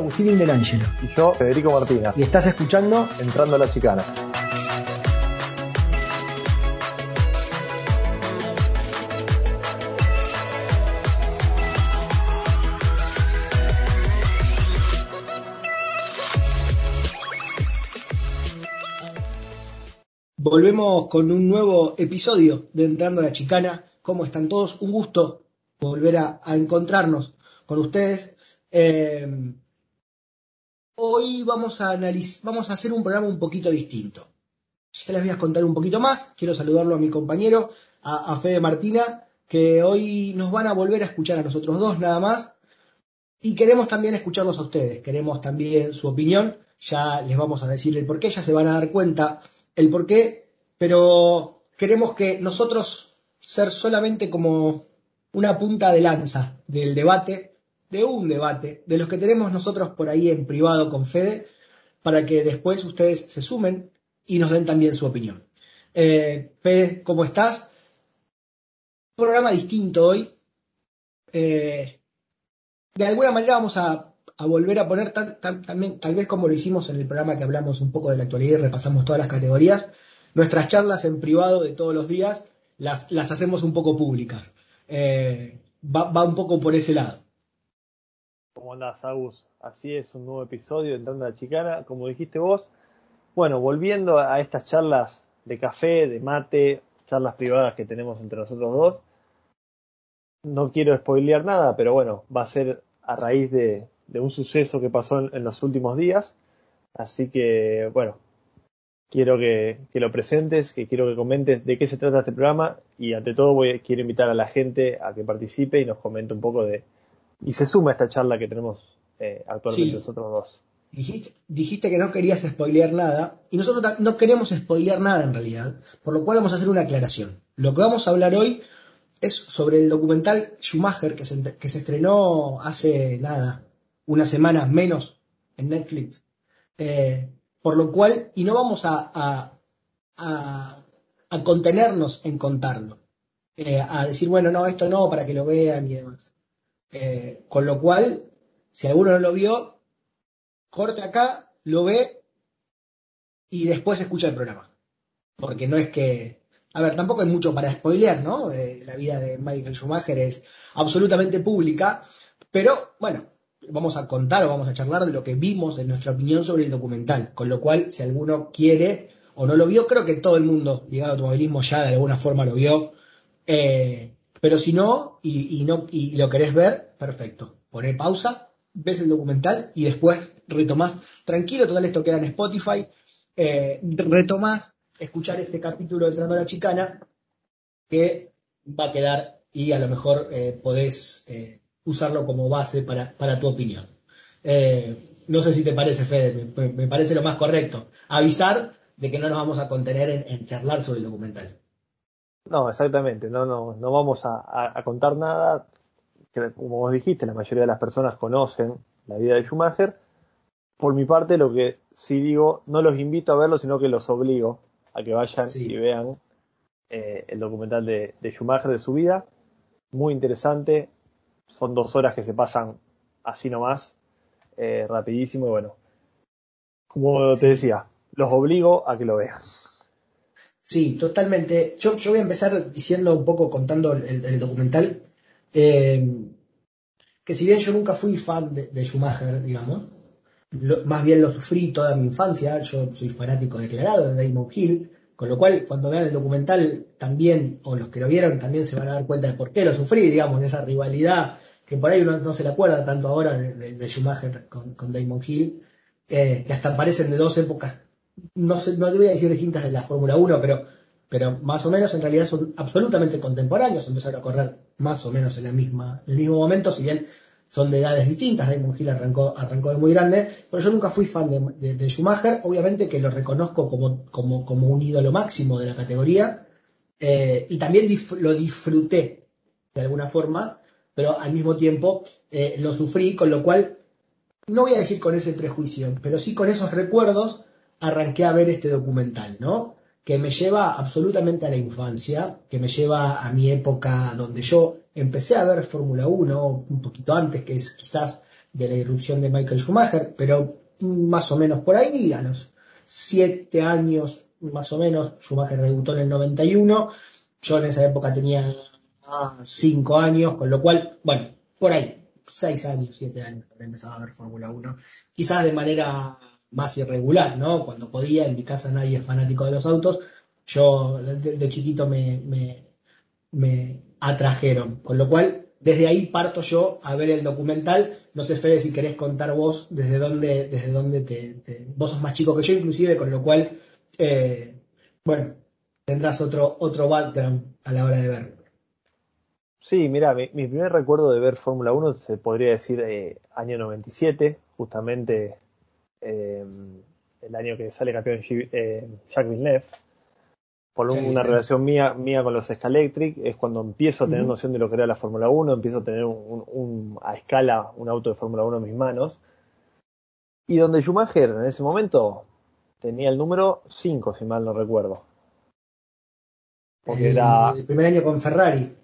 Agustín Indelangelo. Y yo, Federico Martínez. Y estás escuchando Entrando a la Chicana. Volvemos con un nuevo episodio de Entrando a la Chicana. ¿Cómo están todos? Un gusto volver a, encontrarnos con ustedes. Eh, hoy vamos a, vamos a hacer un programa un poquito distinto. Ya les voy a contar un poquito más. Quiero saludarlo a mi compañero, a, a Fede Martina, que hoy nos van a volver a escuchar a nosotros dos nada más. Y queremos también escucharlos a ustedes. Queremos también su opinión. Ya les vamos a decir el por qué, ya se van a dar cuenta el por qué, pero queremos que nosotros ser solamente como una punta de lanza del debate, de un debate, de los que tenemos nosotros por ahí en privado con Fede, para que después ustedes se sumen y nos den también su opinión. Eh, Fede, ¿cómo estás? Programa distinto hoy. Eh, de alguna manera vamos a volver a poner también, tal vez como lo hicimos en el programa que hablamos un poco de la actualidad y repasamos todas las categorías, nuestras charlas en privado de todos los días las, las hacemos un poco públicas. Eh, va, un poco por ese lado. ¿Cómo andás, Agus? Así es, un nuevo episodio de Entrando a la Chicana, como dijiste vos. Bueno, volviendo a estas charlas de café, de mate, charlas privadas que tenemos entre nosotros dos. No quiero spoilear nada, pero bueno, va a ser a raíz de, un suceso que pasó en, los últimos días. Así que, bueno, quiero que, lo presentes, que quiero que comentes de qué se trata este programa y ante todo voy, quiero invitar a la gente a que participe y nos comente un poco de... y se suma a esta charla que tenemos eh, actualmente nosotros dos. Dijiste, dijiste, que no querías spoilear nada y nosotros no queremos spoilear nada en realidad, por lo cual vamos a hacer una aclaración. Lo que vamos a hablar hoy es sobre el documental Schumacher que se, que se estrenó hace nada, una semana menos en Netflix. Eh, por lo cual, y no vamos a, a, a, contenernos en contarlo, eh, a decir, bueno, no, esto no, para que lo vean y demás. Eh, con lo cual, si alguno no lo vio, corte acá, lo ve y después escucha el programa. Porque no es que, a ver, tampoco hay mucho para spoilear, ¿no? la vida de Michael Schumacher es absolutamente pública, pero bueno, vamos a contar o vamos a charlar de lo que vimos, de nuestra opinión sobre el documental. Con lo cual, si alguno quiere o no lo vio, creo que todo el mundo ligado al automovilismo ya de alguna forma lo vio. Eh, pero si no y, no, y lo querés ver, perfecto. Poné pausa, ves el documental y después retomás. Tranquilo, total, esto queda en Spotify. Eh, retomás escuchar este capítulo de Entrenadora Chicana que va a quedar y a lo mejor eh, podés eh, usarlo como base para, tu opinión. Eh, no sé si te parece, Fede, me, parece lo más correcto. Avisar de que no nos vamos a contener en, charlar sobre el documental. No, exactamente, no, no, no vamos a, contar nada. Que, como vos dijiste, la mayoría de las personas conocen la vida de Schumacher. Por mi parte, lo que sí digo, no los invito a verlo, sino que los obligo a que vayan y vean eh, el documental de, de Schumacher, de su vida. Muy interesante, son dos horas que se pasan así nomás, eh, rapidísimo y bueno, como te decía, los obligo a que lo vean. Sí, totalmente. Yo, yo voy a empezar diciendo un poco, contando el, documental, eh, que si bien yo nunca fui fan de, Schumacher, digamos, más bien lo sufrí toda mi infancia, yo soy fanático declarado de Damon Hill, con lo cual cuando vean el documental también, o los que lo vieron también se van a dar cuenta de por qué lo sufrí, digamos, de esa rivalidad que por ahí uno no se le acuerda tanto ahora de, Schumacher con, Damon Hill, eh, que hasta parecen de dos épocas, no, sé, no te voy a decir distintas de la Fórmula 1, pero, pero más o menos en realidad son absolutamente contemporáneos, empezaron a correr más o menos en, la misma, en el mismo momento, si bien son de edades distintas, Damon Hill arrancó, arrancó de muy grande, pero yo nunca fui fan de, Schumacher, obviamente que lo reconozco como, como, como un ídolo máximo de la categoría, eh, y también lo disfruté de alguna forma, pero al mismo tiempo eh, lo sufrí, con lo cual, no voy a decir con ese prejuicio, pero sí con esos recuerdos arranqué a ver este documental, ¿no? Que me lleva absolutamente a la infancia, que me lleva a mi época donde yo empecé a ver Fórmula 1, un poquito antes, que es quizás de la irrupción de Michael Schumacher, pero más o menos por ahí, a los siete años más o menos, Schumacher debutó en el 91, yo en esa época tenía cinco años, con lo cual, bueno, por ahí, seis años, siete años, empezaba a ver Fórmula 1, quizás de manera más irregular, ¿no? Cuando podía, en mi casa nadie es fanático de los autos, yo de, chiquito me, me, atrajeron, con lo cual desde ahí parto yo a ver el documental. No sé, Fede, si querés contar vos desde dónde, desde dónde te, Vos sos más chico que yo, inclusive, con lo cual, eh, bueno, tendrás otro, otro background a la hora de verlo. Sí, mira, mi, primer recuerdo de ver Fórmula 1 se podría decir eh, año 97, justamente eh, el año que sale campeón eh, Jacques Villeneuve. Por una relación mía, mía con los Scalectric, es cuando empiezo a tener noción de lo que era la Fórmula 1, empiezo a tener un, a escala un auto de Fórmula 1 en mis manos. Y donde Schumacher en ese momento tenía el número 5, si mal no recuerdo. Porque era. El primer año con Ferrari.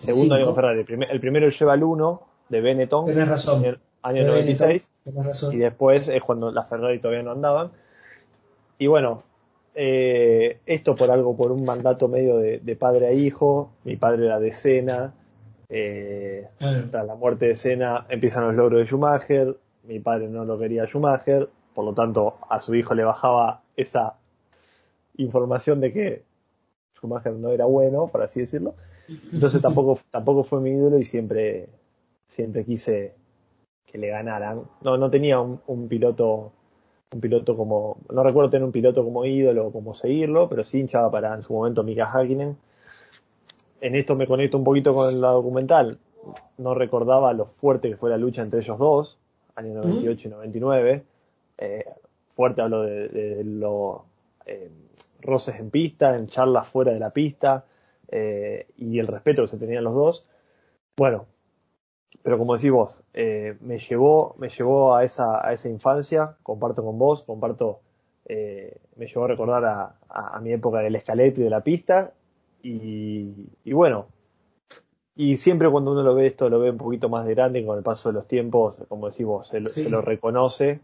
Segundo año con Ferrari. El, primero lleva el 1 de Benetton. Tenés razón. El año 96. Y después es cuando las Ferrari todavía no andaban. Y bueno, eh, esto por algo, por un mandato medio de, padre a hijo. Mi padre era de Sena. Eh, Tras la muerte de Sena empiezan los logros de Schumacher. Mi padre no lo quería Schumacher. Por lo tanto, a su hijo le bajaba esa información de que Schumacher no era bueno, por así decirlo. Entonces tampoco, tampoco fue mi ídolo y siempre, siempre quise que le ganaran. No, no tenía un, piloto, un piloto como, no recuerdo tener un piloto como ídolo o como seguirlo, pero sí hinchaba para en su momento Mika Hakkinen. En esto me conecto un poquito con la documental. No recordaba lo fuerte que fue la lucha entre ellos dos, años 98 y 99. Eh, fuerte hablo de, los eh, roces en pista, en charlas fuera de la pista, eh, y el respeto que se tenían los dos. Bueno, pero como decís vos, eh, me llevó, me llevó a esa, a esa infancia, comparto con vos, comparto, eh, me llevó a recordar a, a, mi época del escalete y de la pista, y, y, bueno, y siempre cuando uno lo ve esto, lo ve un poquito más de grande, con el paso de los tiempos, como decís vos, se, lo reconoce,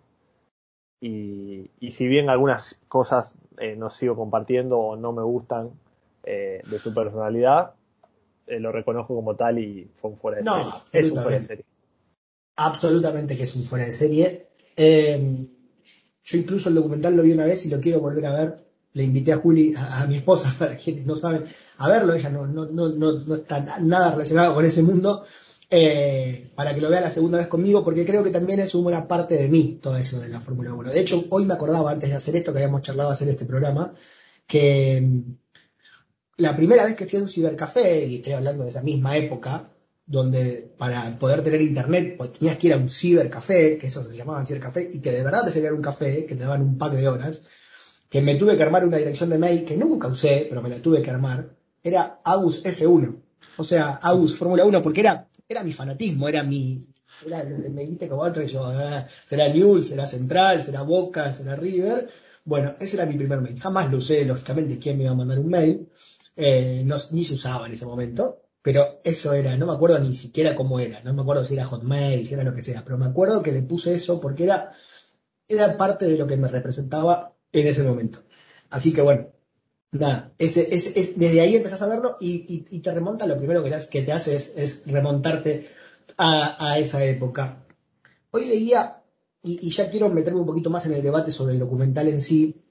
y, y, si bien algunas cosas no sigo compartiendo o no me gustan, eh, de su personalidad, eh, lo reconozco como tal y fue un fuera de serie. Es un fuera de serie. Absolutamente que es un fuera de serie. Eh, yo incluso el documental lo vi una vez y lo quiero volver a ver. Le invité a Juli, a, mi esposa, para quienes no saben, a verlo. Ella no, no, no, no está nada relacionada con ese mundo. para que lo vea la segunda vez conmigo, porque creo que también es una buena parte de mí todo eso de la Fórmula 1. De hecho, hoy me acordaba, antes de hacer esto, que habíamos charlado hacer este programa, que la primera vez que fui a un cibercafé, y estoy hablando de esa misma época, donde para poder tener internet pues, tenías que ir a un cibercafé, que eso se llamaba cibercafé, y que de verdad te salía un café, que te daban un pack de horas, que me tuve que armar una dirección de mail que nunca usé, pero me la tuve que armar, era Agus F1. O sea, Agus Fórmula 1, porque era, era mi fanatismo, era mi, era, me viste como otro y yo, ah, será News, será Central, será Boca, será River. Bueno, ese era mi primer mail. Jamás lo usé, lógicamente, quién me iba a mandar un mail. Eh, no, ni se usaba en ese momento, pero eso era, no me acuerdo ni siquiera cómo era, no me acuerdo si era Hotmail, si era lo que sea, pero me acuerdo que le puse eso porque era, era parte de lo que me representaba en ese momento. Así que bueno, nada, desde ahí empezás a verlo y, te remonta, lo primero que, que te hace es, remontarte a, esa época. Hoy leía, y, y, ya quiero meterme un poquito más en el debate sobre el documental en sí,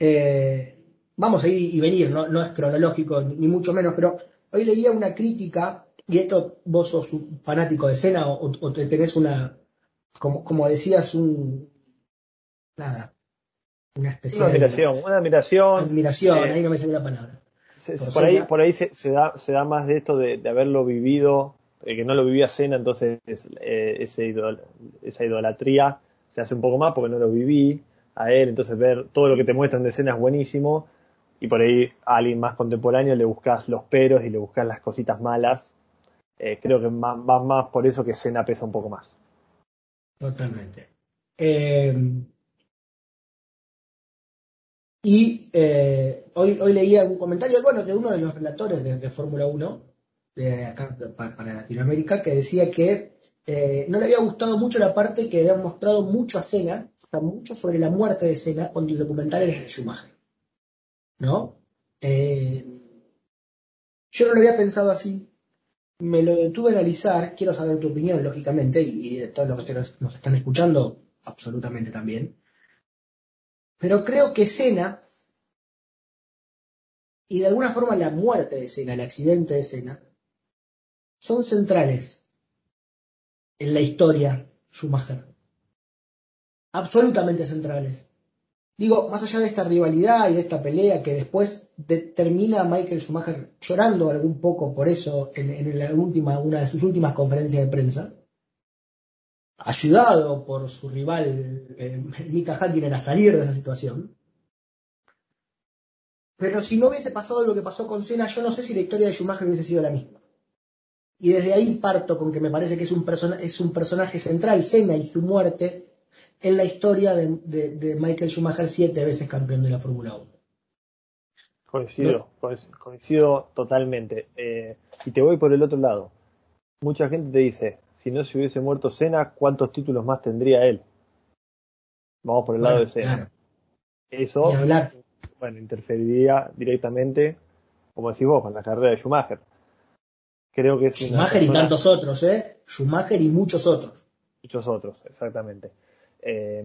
eh, vamos a ir y venir, no, es cronológico ni mucho menos, pero hoy leía una crítica, y esto vos sos un fanático de escena o, te tenés una, como, como decías, un, nada, una especie una admiración, una admiración. Admiración, ahí no me sale la palabra. por, ahí, por ahí se, da, se da más de esto de, haberlo vivido, eh, que no lo vivía Cena, entonces eh, ese esa idolatría se hace un poco más porque no lo viví a él, entonces ver todo lo que te muestran de escena es buenísimo, y por ahí a alguien más contemporáneo le buscas los peros y le buscas las cositas malas. Eh, creo que va más, por eso que Cena pesa un poco más. Totalmente. Eh, y eh, hoy, hoy leía un comentario, bueno, de uno de los relatores de, Fórmula 1, acá para Latinoamérica, que decía que eh, no le había gustado mucho la parte que había mostrado mucho a Cena, mucho sobre la muerte de Cena, cuando el documental era de Schumacher. ¿No? Eh, yo no lo había pensado así. Me lo detuve a analizar, quiero saber tu opinión, lógicamente, y, de todos los que nos, están escuchando, absolutamente también. Pero creo que Cena, y de alguna forma la muerte de Cena, el accidente de Cena, son centrales en la historia Schumacher. Absolutamente centrales. Digo, más allá de esta rivalidad y de esta pelea que después termina Michael Schumacher llorando algún poco por eso en, la última, una de sus últimas conferencias de prensa, ayudado por su rival eh, Mika Hakkinen a salir de esa situación. Pero si no hubiese pasado lo que pasó con Senna, yo no sé si la historia de Schumacher hubiese sido la misma. Y desde ahí parto con que me parece que es un, es un personaje central, Senna y su muerte, en la historia de, Michael Schumacher, siete veces campeón de la Fórmula 1. Coincido, coincido totalmente. Eh, y te voy por el otro lado. Mucha gente te dice, si no se hubiese muerto Senna, ¿cuántos títulos más tendría él? Vamos por el lado de Senna. Eso, bueno, interferiría directamente, como decís vos, con la carrera de Schumacher. Creo que es Schumacher y tantos otros, ¿eh? Schumacher y muchos otros. Muchos otros, exactamente. Eh,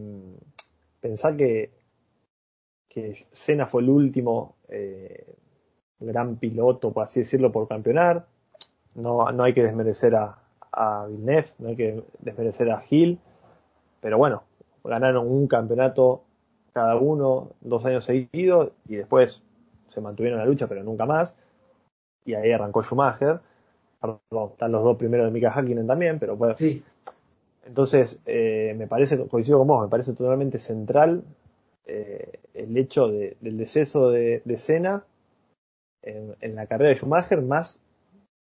pensar que, que Senna fue el último eh, gran piloto, por así decirlo, por campeonar. No, no hay que desmerecer a, Villeneuve, no hay que desmerecer a Gil, pero bueno, ganaron un campeonato cada uno dos años seguidos y después se mantuvieron en la lucha, pero nunca más. Y ahí arrancó Schumacher están los dos primeros de Mika Hakkinen también, pero bueno. Entonces, eh, me parece, coincido con vos, me parece totalmente central eh, el hecho del deceso de, de Senna en, la carrera de Schumacher, más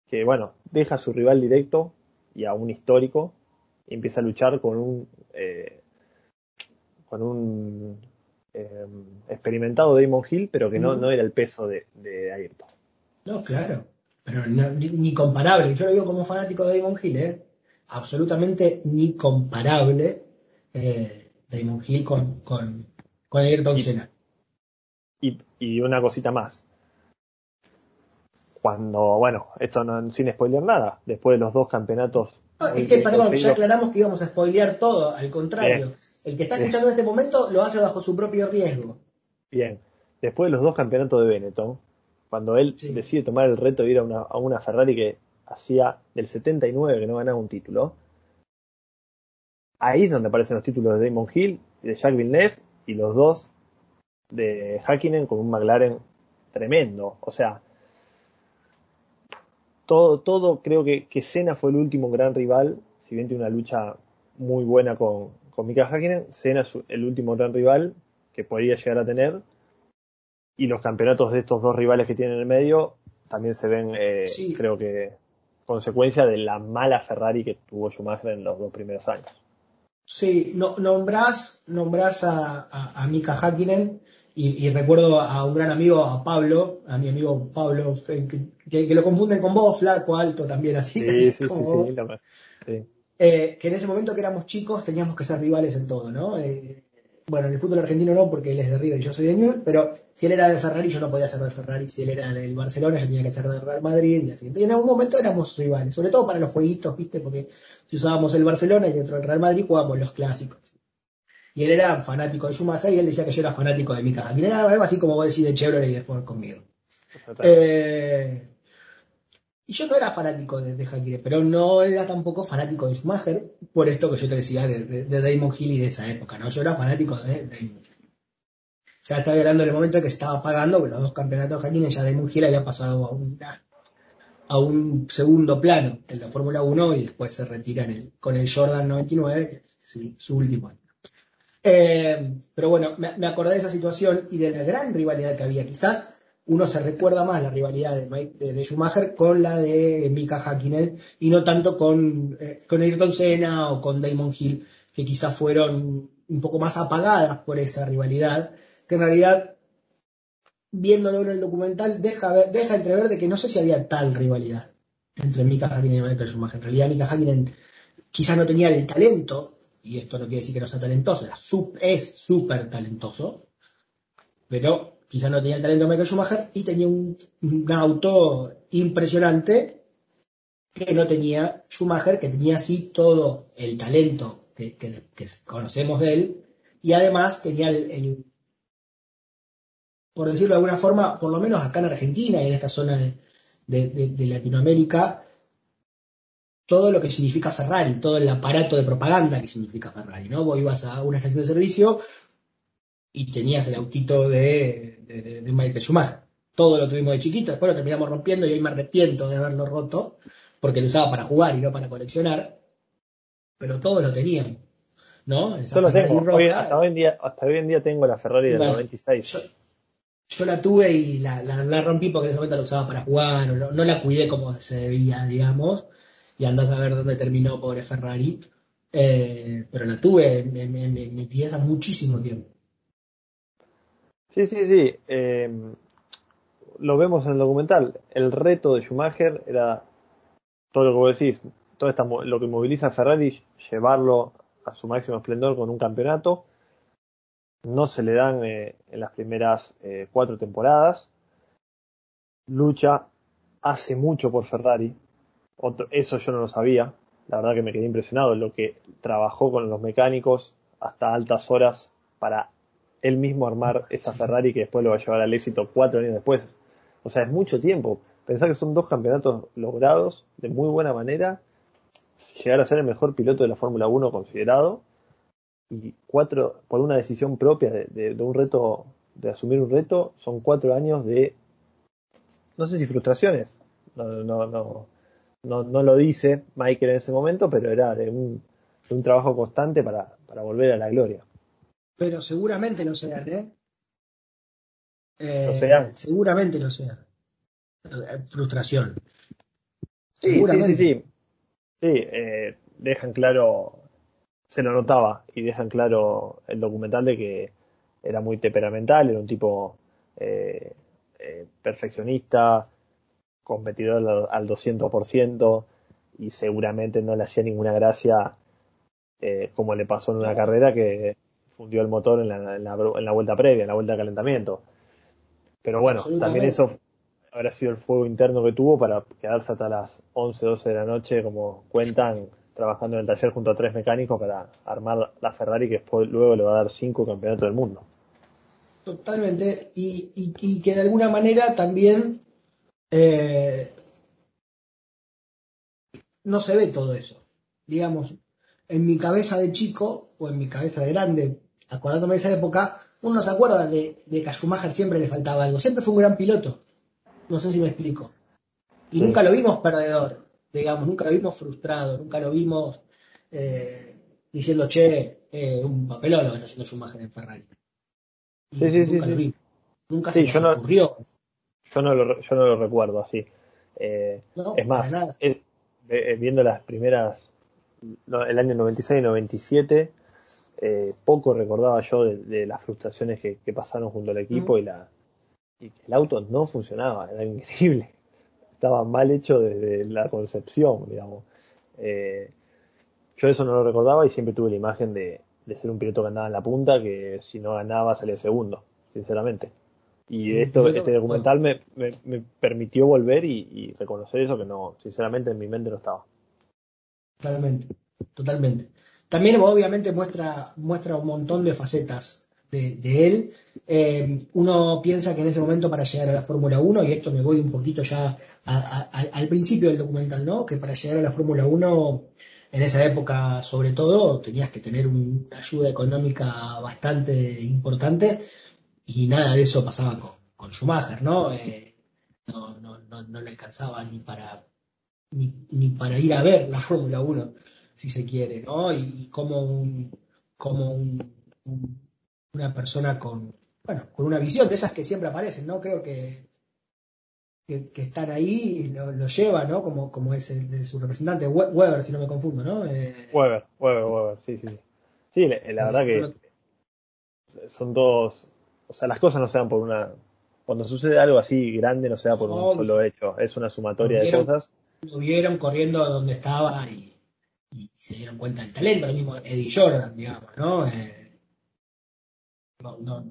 que, bueno, deja a su rival directo y a un histórico y empieza a luchar con un, eh, con un experimentado Damon Hill, pero que no, no era el peso de, de Ayrton. No, claro pero ni, comparable. Yo lo digo como fanático de Damon Hill, ¿eh? Absolutamente ni comparable eh, Damon Hill con, con, con Ayrton Senna. Y, y, una cosita más. Cuando, bueno, esto no, sin spoiler nada, después de los dos campeonatos. es que, perdón, ya aclaramos que íbamos a spoilear todo, al contrario. el que está escuchando en este momento lo hace bajo su propio riesgo. Bien, después de los dos campeonatos de Benetton, cuando él decide tomar el reto de ir a una, a una Ferrari que hacía del 79 que no ganaba un título, ahí es donde aparecen los títulos de Damon Hill y de Jacques Villeneuve y los dos de Hakkinen con un McLaren tremendo. O sea, todo, todo creo que, que Senna fue el último gran rival, si bien tiene una lucha muy buena con, con Mika Hakkinen, Senna es el último gran rival que podría llegar a tener. Y los campeonatos de estos dos rivales que tienen en el medio también se ven, eh, creo que, consecuencia de la mala Ferrari que tuvo Schumacher en los dos primeros años. Sí, no, nombrás, nombrás a, a, Mika Hakkinen y, recuerdo a un gran amigo, a Pablo, a mi amigo Pablo, que, lo confunden con vos, flaco, alto también, así, sí, sí, sí, eh, que en ese momento que éramos chicos teníamos que ser rivales en todo, ¿no? Eh, bueno, en el fútbol argentino no, porque él es de River y yo soy de Newell, pero si él era de Ferrari, yo no podía ser de Ferrari, si él era del Barcelona, yo tenía que ser de Real Madrid, y así. Y en algún momento éramos rivales, sobre todo para los jueguitos, ¿viste? Porque si usábamos el Barcelona y dentro del Real Madrid jugábamos los clásicos. Y él era fanático de Schumacher y él decía que yo era fanático de Mika Hakkinen. Era algo así como vos decís de Chevrolet y de Ford conmigo. Eh, y yo no era fanático de, de pero no era tampoco fanático de Schumacher, por esto que yo te decía de, Damon Hill y de esa época, ¿no? Yo era fanático de Damon Ya estaba hablando del momento que estaba pagando, los dos campeonatos de Hakkinen, ya Damon Hill había pasado a, a un segundo plano en la Fórmula 1 y después se retira con el Jordan 99, que es su último año. Eh, pero bueno, me, me acordé de esa situación y de la gran rivalidad que había. Quizás uno se recuerda más la rivalidad de, de, Schumacher con la de Mika Hakkinen y no tanto con, eh, con Ayrton Senna o con Damon Hill, que quizás fueron un poco más apagadas por esa rivalidad, que en realidad, viéndolo en el documental, deja, deja entrever de que no sé si había tal rivalidad. entre Mika Hakkinen y Michael Schumacher. En realidad Mika Hakkinen quizás no tenía el talento, y esto no quiere decir que no sea talentoso, es súper talentoso, pero quizás no tenía el talento de Michael Schumacher y tenía un, auto impresionante que no tenía Schumacher, que tenía así todo el talento que, conocemos de él, y además tenía el, por decirlo de alguna forma, por lo menos acá en Argentina y en esta zona de Latinoamérica, todo lo que significa Ferrari, todo el aparato de propaganda que significa Ferrari, ¿no? Vos ibas a una estación de servicio y tenías el autito de, de, Michael Schumacher. Todo lo tuvimos de chiquito, después lo terminamos rompiendo y hoy me arrepiento de haberlo roto, porque lo usaba para jugar y no para coleccionar, pero todos lo teníamos. ¿No? yo lo tengo. hasta, hoy en día, hasta hoy en día tengo la Ferrari del 96. Yo, la tuve y la, rompí porque en ese momento la usaba para jugar, no, no la cuidé como se debía, digamos y andas a ver dónde terminó pobre Ferrari. Eh, pero la tuve, me, me, me, piensa muchísimo tiempo. Sí, sí, sí. Eh, lo vemos en el documental. El reto de Schumacher era todo lo que vos decís, todo esta, lo que moviliza a Ferrari, llevarlo a su máximo esplendor con un campeonato. No se le dan eh, en las primeras cuatro temporadas. Lucha hace mucho por Ferrari, eso yo no lo sabía. La verdad que me quedé impresionado lo que trabajó con los mecánicos hasta altas horas para él mismo armar esa Ferrari que después lo va a llevar al éxito cuatro años después. O sea, es mucho tiempo. Pensar que son dos campeonatos logrados de muy buena manera, llegar a ser el mejor piloto de la Fórmula 1 considerado, y cuatro, por una decisión propia de, un reto, de asumir un reto, son cuatro años de, no sé si frustraciones, no, no, no, no, no lo dice Michael en ese momento, pero era de un, un trabajo constante para, para, volver a la gloria. Pero seguramente lo sean, ¿eh? eh Seguramente lo sean. Eh, frustración. Sí, sí, sí, sí. Sí, eh, dejan claro, se lo notaba, y dejan claro el documental de que era muy temperamental, era un tipo eh, perfeccionista, competidor al 200% y seguramente no le hacía ninguna gracia eh, como le pasó en una carrera que fundió el motor en la, en, la, vuelta previa, en la vuelta de calentamiento. Pero bueno, también eso habrá sido el fuego interno que tuvo para quedarse hasta las 11, 12 de la noche, como cuentan, trabajando en el taller junto a tres mecánicos para armar la Ferrari que después, luego le va a dar cinco campeonatos del mundo. Totalmente, y, y que de alguna manera también eh, no se ve todo eso. Digamos, en mi cabeza de chico o en mi cabeza de grande, acordándome de esa época, uno se acuerda de, que a Schumacher siempre le faltaba algo. Siempre fue un gran piloto. No sé si me explico. Y nunca lo vimos perdedor, digamos, nunca lo vimos frustrado, nunca lo vimos eh, diciendo, che, eh, un papelón lo que está haciendo Schumacher en Ferrari. sí, sí, nunca sí, Nunca se nos ocurrió. Yo no lo, yo no lo recuerdo así. Eh, es más, eh, viendo las primeras, el año 96 y 97, eh, poco recordaba yo de, las frustraciones que, pasaron junto al equipo y, la, y que el auto no funcionaba, era increíble. Estaba mal hecho desde la concepción, digamos. yo eso no lo recordaba y siempre tuve la imagen de, de ser un piloto que andaba en la punta, que si no ganaba salía segundo, sinceramente. Y esto, este documental me, me, permitió volver y, reconocer eso que no, sinceramente en mi mente no estaba. Totalmente, totalmente. También obviamente muestra, muestra un montón de facetas de, él. Eh, uno piensa que en ese momento para llegar a la Fórmula 1, y esto me voy un poquito ya al principio del documental, ¿no? Que para llegar a la Fórmula 1, en esa época sobre todo, tenías que tener una ayuda económica bastante importante y nada de eso pasaba con, con Schumacher, ¿no? Eh, no, no, no, no, le alcanzaba ni para, ni, ni, para ir a ver la Fórmula 1, si se quiere, ¿no? Y, como, un, como un, una persona con, bueno, con una visión de esas que siempre aparecen, ¿no? Creo que, que, están ahí y lo, lo, lleva, ¿no? Como, como es el de su representante, Weber, si no me confundo, ¿no? Eh, Weber, Weber, Weber, sí, sí. Sí, la, la verdad que son dos o sea, las cosas no se dan por una. Cuando sucede algo así grande, no se da por un solo hecho. Es una sumatoria de cosas. lo vieron corriendo donde estaba y, y se dieron cuenta del talento, lo mismo Eddie Jordan, digamos, ¿no? Eh, no, no,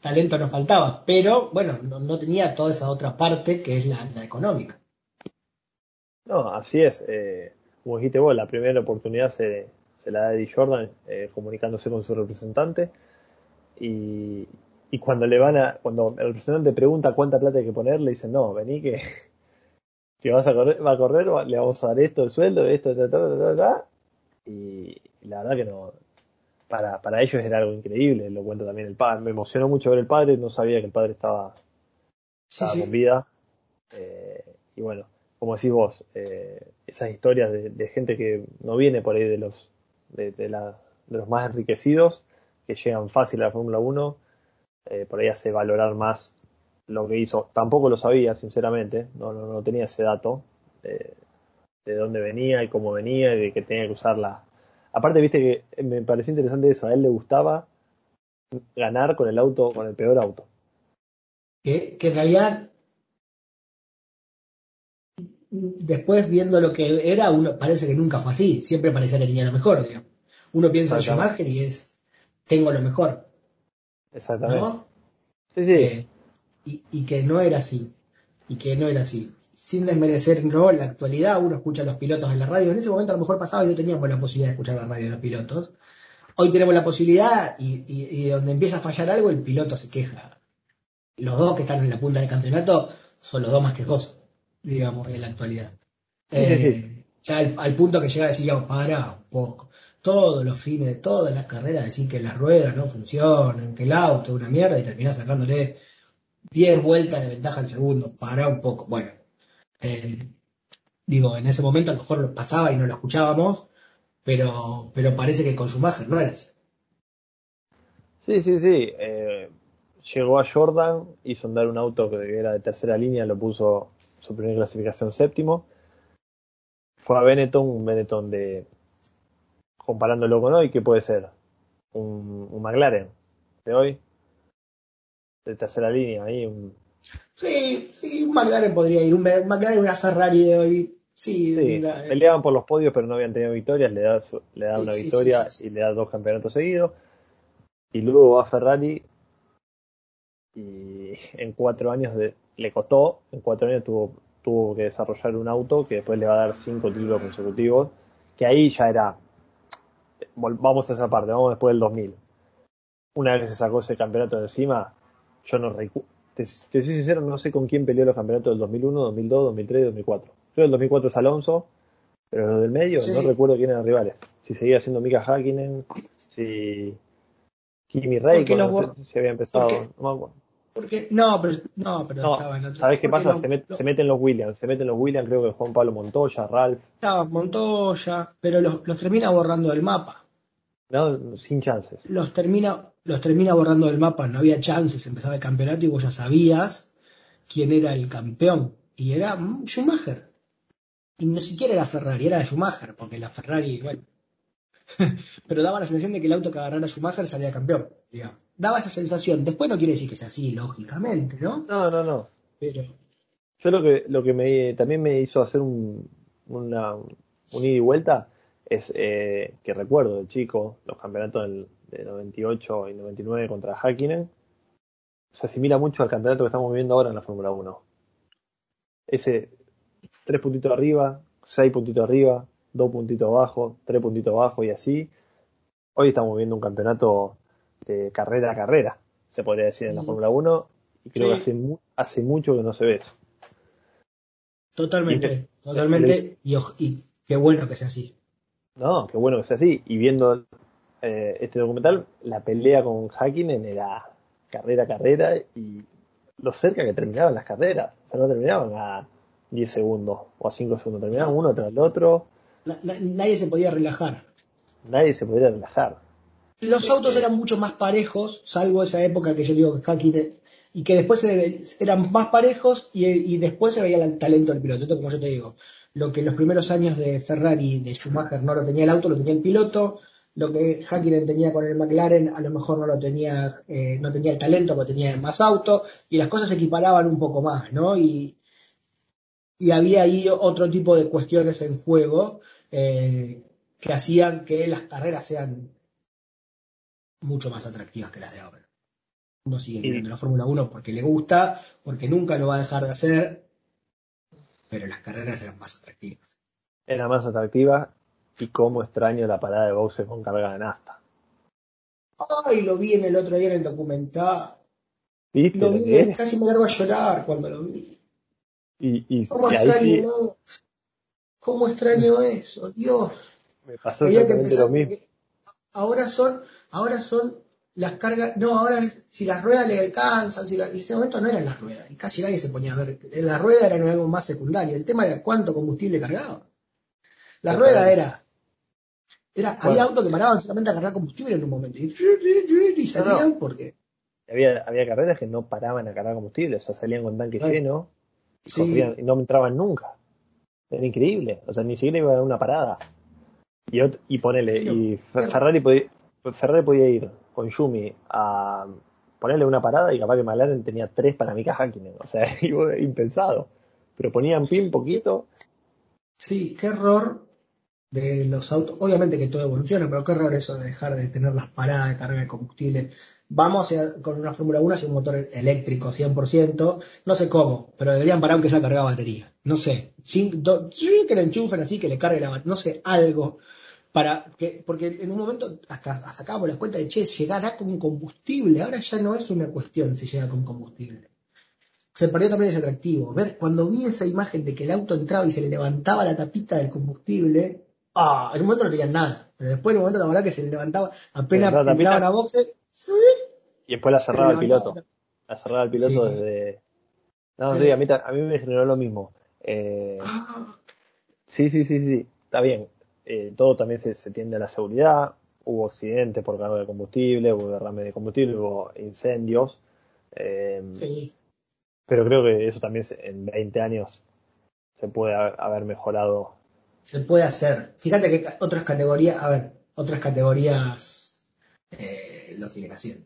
talento no faltaba, pero bueno, no, no, tenía toda esa otra parte que es la, económica. No, así es. Eh, como dijiste vos, la primera oportunidad se, se la da Eddie Jordan eh, comunicándose con su representante y, y cuando le van a, cuando el representante pregunta cuánta plata hay que poner, le dicen, no, vení que, que vas a correr, va a correr, le vamos a dar esto de sueldo, esto, ta, ta, ta, y la verdad que no, para, para ellos era algo increíble, lo cuento también el padre, me emocionó mucho ver el padre, no sabía que el padre estaba, estaba sí, sí. con vida, eh, y bueno, como decís vos, eh, esas historias de, de, gente que no viene por ahí de los, de, de, la, de los más enriquecidos, que llegan fácil a la Fórmula 1, eh, por ahí hace valorar más lo que hizo. Tampoco lo sabía, sinceramente, no, no, no tenía ese dato de, de, dónde venía y cómo venía y de que tenía que usarla. Aparte, viste que me pareció interesante eso, a él le gustaba ganar con el auto, con el peor auto. Que, que en realidad, después viendo lo que era, uno parece que nunca fue así, siempre parecía que tenía lo mejor, digamos. Uno piensa en Schumacher y es, tengo lo mejor. Exactamente. ¿no? Sí, sí. Eh, y, y, que no era así. Y que no era así. Sin desmerecer, no, en la actualidad uno escucha a los pilotos en la radio. En ese momento a lo mejor pasaba y no teníamos la posibilidad de escuchar la radio de los pilotos. Hoy tenemos la posibilidad y, y, y donde empieza a fallar algo, el piloto se queja. Los dos que están en la punta del campeonato son los dos más quejosos, digamos, en la actualidad. Eh, ya al, al, punto que llega a decir, ya, para un poco todos los fines de todas las carreras decir que las ruedas no funcionan, que el auto es una mierda y terminás sacándole 10 vueltas de ventaja al segundo. Para un poco. Bueno, eh, digo, en ese momento a lo mejor lo pasaba y no lo escuchábamos, pero, pero parece que con Schumacher no era así. Sí, sí, sí. Eh, llegó a Jordan, hizo andar un auto que era de tercera línea, lo puso su primera clasificación séptimo. Fue a Benetton, un Benetton de comparándolo con hoy, ¿qué puede ser? Un, un McLaren de hoy, de tercera línea, ahí un... Sí, sí, un McLaren podría ir, un, un McLaren, una Ferrari de hoy. Sí, sí la, peleaban por los podios, pero no habían tenido victorias. Le da, le da sí, una sí, victoria y le da dos campeonatos seguidos. Y luego va a Ferrari y en cuatro años de, le costó, en cuatro años tuvo, tuvo que desarrollar un auto que después le va a dar cinco títulos consecutivos, que ahí ya era vamos a esa parte, vamos después del 2000. Una vez que se sacó ese campeonato de encima, yo no recuerdo, te, te, soy sincero, no sé con quién peleó los campeonatos del 2001, 2002, 2003 y 2004. Creo que el 2004 es Alonso, pero los del medio sí. no recuerdo quién eran rivales. Si seguía siendo Mika Hakkinen, si Kimi Räikkönen, no sé si había empezado, porque, no me acuerdo. Porque, no, pero, no, pero no, estaba en otro, ¿Sabes qué pasa? Lo, se, met, lo, se, meten los Williams, se meten los Williams, creo que Juan Pablo Montoya, Ralph. Estaba Montoya, pero los, los termina borrando del mapa. No, sin chances. Los termina, los termina borrando del mapa, no había chances, empezaba el campeonato y vos ya sabías quién era el campeón. Y era Schumacher. Y ni siquiera era Ferrari, era Schumacher, porque la Ferrari, bueno. pero daba la sensación de que el auto que agarrara Schumacher salía campeón, digamos. Daba esa sensación. Después no quiere decir que sea así, lógicamente, ¿no? No, no, no. Pero. Yo lo que, lo que me, también me hizo hacer un, una, un ida y vuelta es eh, que recuerdo de chico los campeonatos del, de 98 y 99 contra Hakkinen se asimila mucho al campeonato que estamos viviendo ahora en la Fórmula 1. Ese tres puntitos arriba, seis puntitos arriba, dos puntitos abajo, tres puntitos abajo y así. Hoy estamos viendo un campeonato de carrera a carrera, se podría decir en la Fórmula 1 y creo sí. que hace, hace mucho que no se ve eso. Totalmente, y, totalmente, y, y qué bueno que sea así. No, qué bueno que sea así. Y viendo eh, este documental, la pelea con Hakkinen era carrera a carrera y lo cerca que terminaban las carreras. O sea, no terminaban a 10 segundos o a 5 segundos, terminaban uno tras el otro. La, la, nadie se podía relajar. Nadie se podía relajar. Los autos eran mucho más parejos, salvo esa época que yo digo que Hakkinen, y que después se, eran más parejos y, y, después se veía el talento del piloto. Como yo te digo, lo que en los primeros años de Ferrari, de Schumacher, no lo tenía el auto, lo tenía el piloto. Lo que Hakkinen tenía con el McLaren, a lo mejor no lo tenía, eh, no tenía el talento, porque tenía más auto, y las cosas se equiparaban un poco más, ¿no? Y, y había ahí otro tipo de cuestiones en juego eh, que hacían que las carreras sean mucho más atractivas que las de ahora. Uno sigue mirando la Fórmula 1 porque le gusta, porque nunca lo va a dejar de hacer, pero las carreras eran más atractivas. Era más atractiva y cómo extraño la parada de boxes con carga de nafta. Ay, lo vi en el otro día en el documental. ¿Viste? Lo vi, casi me largo a llorar cuando lo vi. Y, y, ¿Cómo y extraño, sí? ¿Cómo extraño eso? Dios. me pasó exactamente lo mismo. porque ahora son, ahora son las cargas, no, ahora si las ruedas le alcanzan, si la- en ese momento no eran las ruedas, y casi nadie se ponía a ver, la rueda era algo más secundario, el tema era cuánto combustible cargaba. La rueda era, era, había autos que paraban solamente a cargar combustible en un momento, y, y salían porque, Había, había carreras que no paraban a cargar combustible, o sea, salían con tanque lleno y, Sí. corrían, y no entraban nunca. Era increíble, o sea, ni siquiera iba a una parada. Y, y ponele, y Claro. Ferrari, podía, Ferrari podía ir con Yumi a ponerle una parada y capaz que McLaren tenía tres para Mika Hakkinen, o sea, impensado. Pero ponían pin poquito, sí, qué error de los autos, obviamente que todo evoluciona, pero qué error eso de dejar de tener las paradas de carga de combustible. Vamos a- con una Fórmula 1 hacia un motor eléctrico 100%, no sé cómo, pero deberían parar aunque sea cargar batería. No sé, sin, do- que le enchufen así, que le cargue la batería, no sé, algo. Para que, porque en un momento hasta, hasta sacábamos la cuenta de, che, llegará con combustible, ahora ya no es una cuestión si llega con combustible. Se perdió también ese atractivo. Ver, cuando vi esa imagen de que el auto entraba y se le levantaba la tapita del combustible, ah, en un momento no tenían nada, pero después en un momento la verdad que se le levantaba, apenas entraban a boxe, ¡sí! y después la cerraba el piloto. La cerraba el piloto Sí. desde... No, Sí. a mí, a mí me generó lo mismo. Eh, Ah, Sí, sí, sí, sí, está bien. Eh, todo también se, se tiende a la seguridad. Hubo accidentes por carga de combustible, hubo derrame de combustible, hubo incendios. Eh, sí, Pero creo que eso también en 20 años se puede ha- haber mejorado. Se puede hacer. Fíjate que otras categorías, a ver, otras categorías eh, lo siguen haciendo.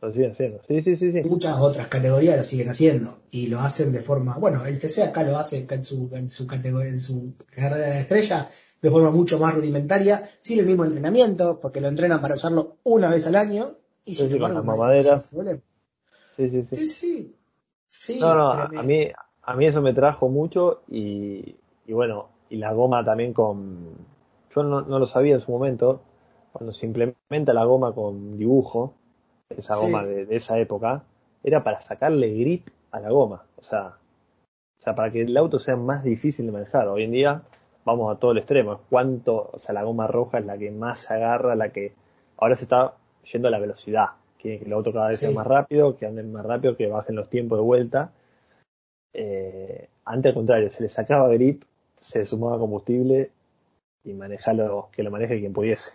Lo siguen haciendo. Sí, sí, sí, sí. Muchas otras categorías lo siguen haciendo y lo hacen de forma, bueno, el TC acá lo hace en su, en su categoría, en su carrera de la estrella de forma mucho más rudimentaria, sin el mismo entrenamiento, porque lo entrenan para usarlo una vez al año y Sí, sin sí, embargo con las mamaderas. Sí, sí, sí. Sí, sí. No, no, a, mí, a mí eso me trajo mucho y, y bueno, y la goma también con... Yo no, no lo sabía en su momento, cuando se implementa la goma con dibujo, esa Sí. goma de, de esa época, era para sacarle grip a la goma, o sea, o sea, para que el auto sea más difícil de manejar. Hoy en día vamos a todo el extremo, es cuánto, o sea, la goma roja es la que más se agarra, la que ahora se está yendo a la velocidad, que el auto cada vez Sí. sea más rápido, que anden más rápido, que bajen los tiempos de vuelta. Eh, antes al contrario, se le sacaba grip, se sumaba combustible y manejarlo, que lo maneje quien pudiese.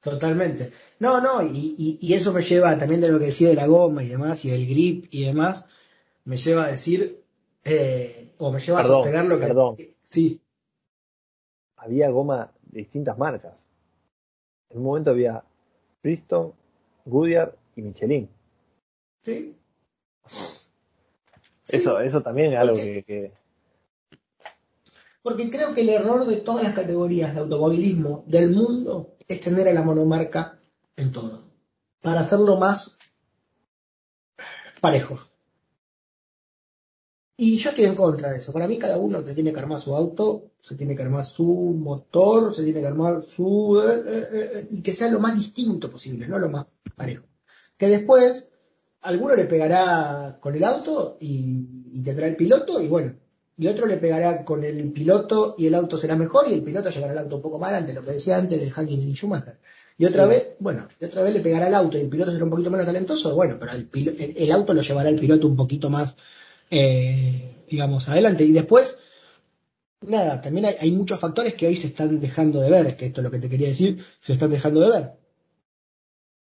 Totalmente. No, no, y, y- y eso me lleva también de lo que decía de la goma y demás, y del grip y demás, me lleva a decir, eh, o me lleva Perdón, a sostener lo que... perdón. Sí, Había goma de distintas marcas. En un momento había Bridgestone, Goodyear y Michelin. sí. Sí, Eso, eso también es algo que- Porque creo que el error de todas las categorías de automovilismo del mundo es tener a la monomarca en todo, para hacerlo más parejo. Y yo estoy en contra de eso. Para mí cada uno te tiene que armar su auto, se tiene que armar su motor, se tiene que armar su... eh, eh, eh, y que sea lo más distinto posible, no lo más parejo. Que después alguno le pegará con el auto y, y tendrá el piloto y bueno, y otro le pegará con el piloto y el auto será mejor y el piloto llegará al auto un poco más adelante, lo que decía antes de Hacking y Schumacher. Y otra Sí. vez, bueno, y otra vez le pegará al auto y el piloto será un poquito menos talentoso, bueno, pero el, pilo- el- el auto lo llevará el piloto un poquito más, eh, digamos, adelante. Y después, nada, también hay, hay muchos factores que hoy se están dejando de ver, que esto es lo que te quería decir, se están dejando de ver.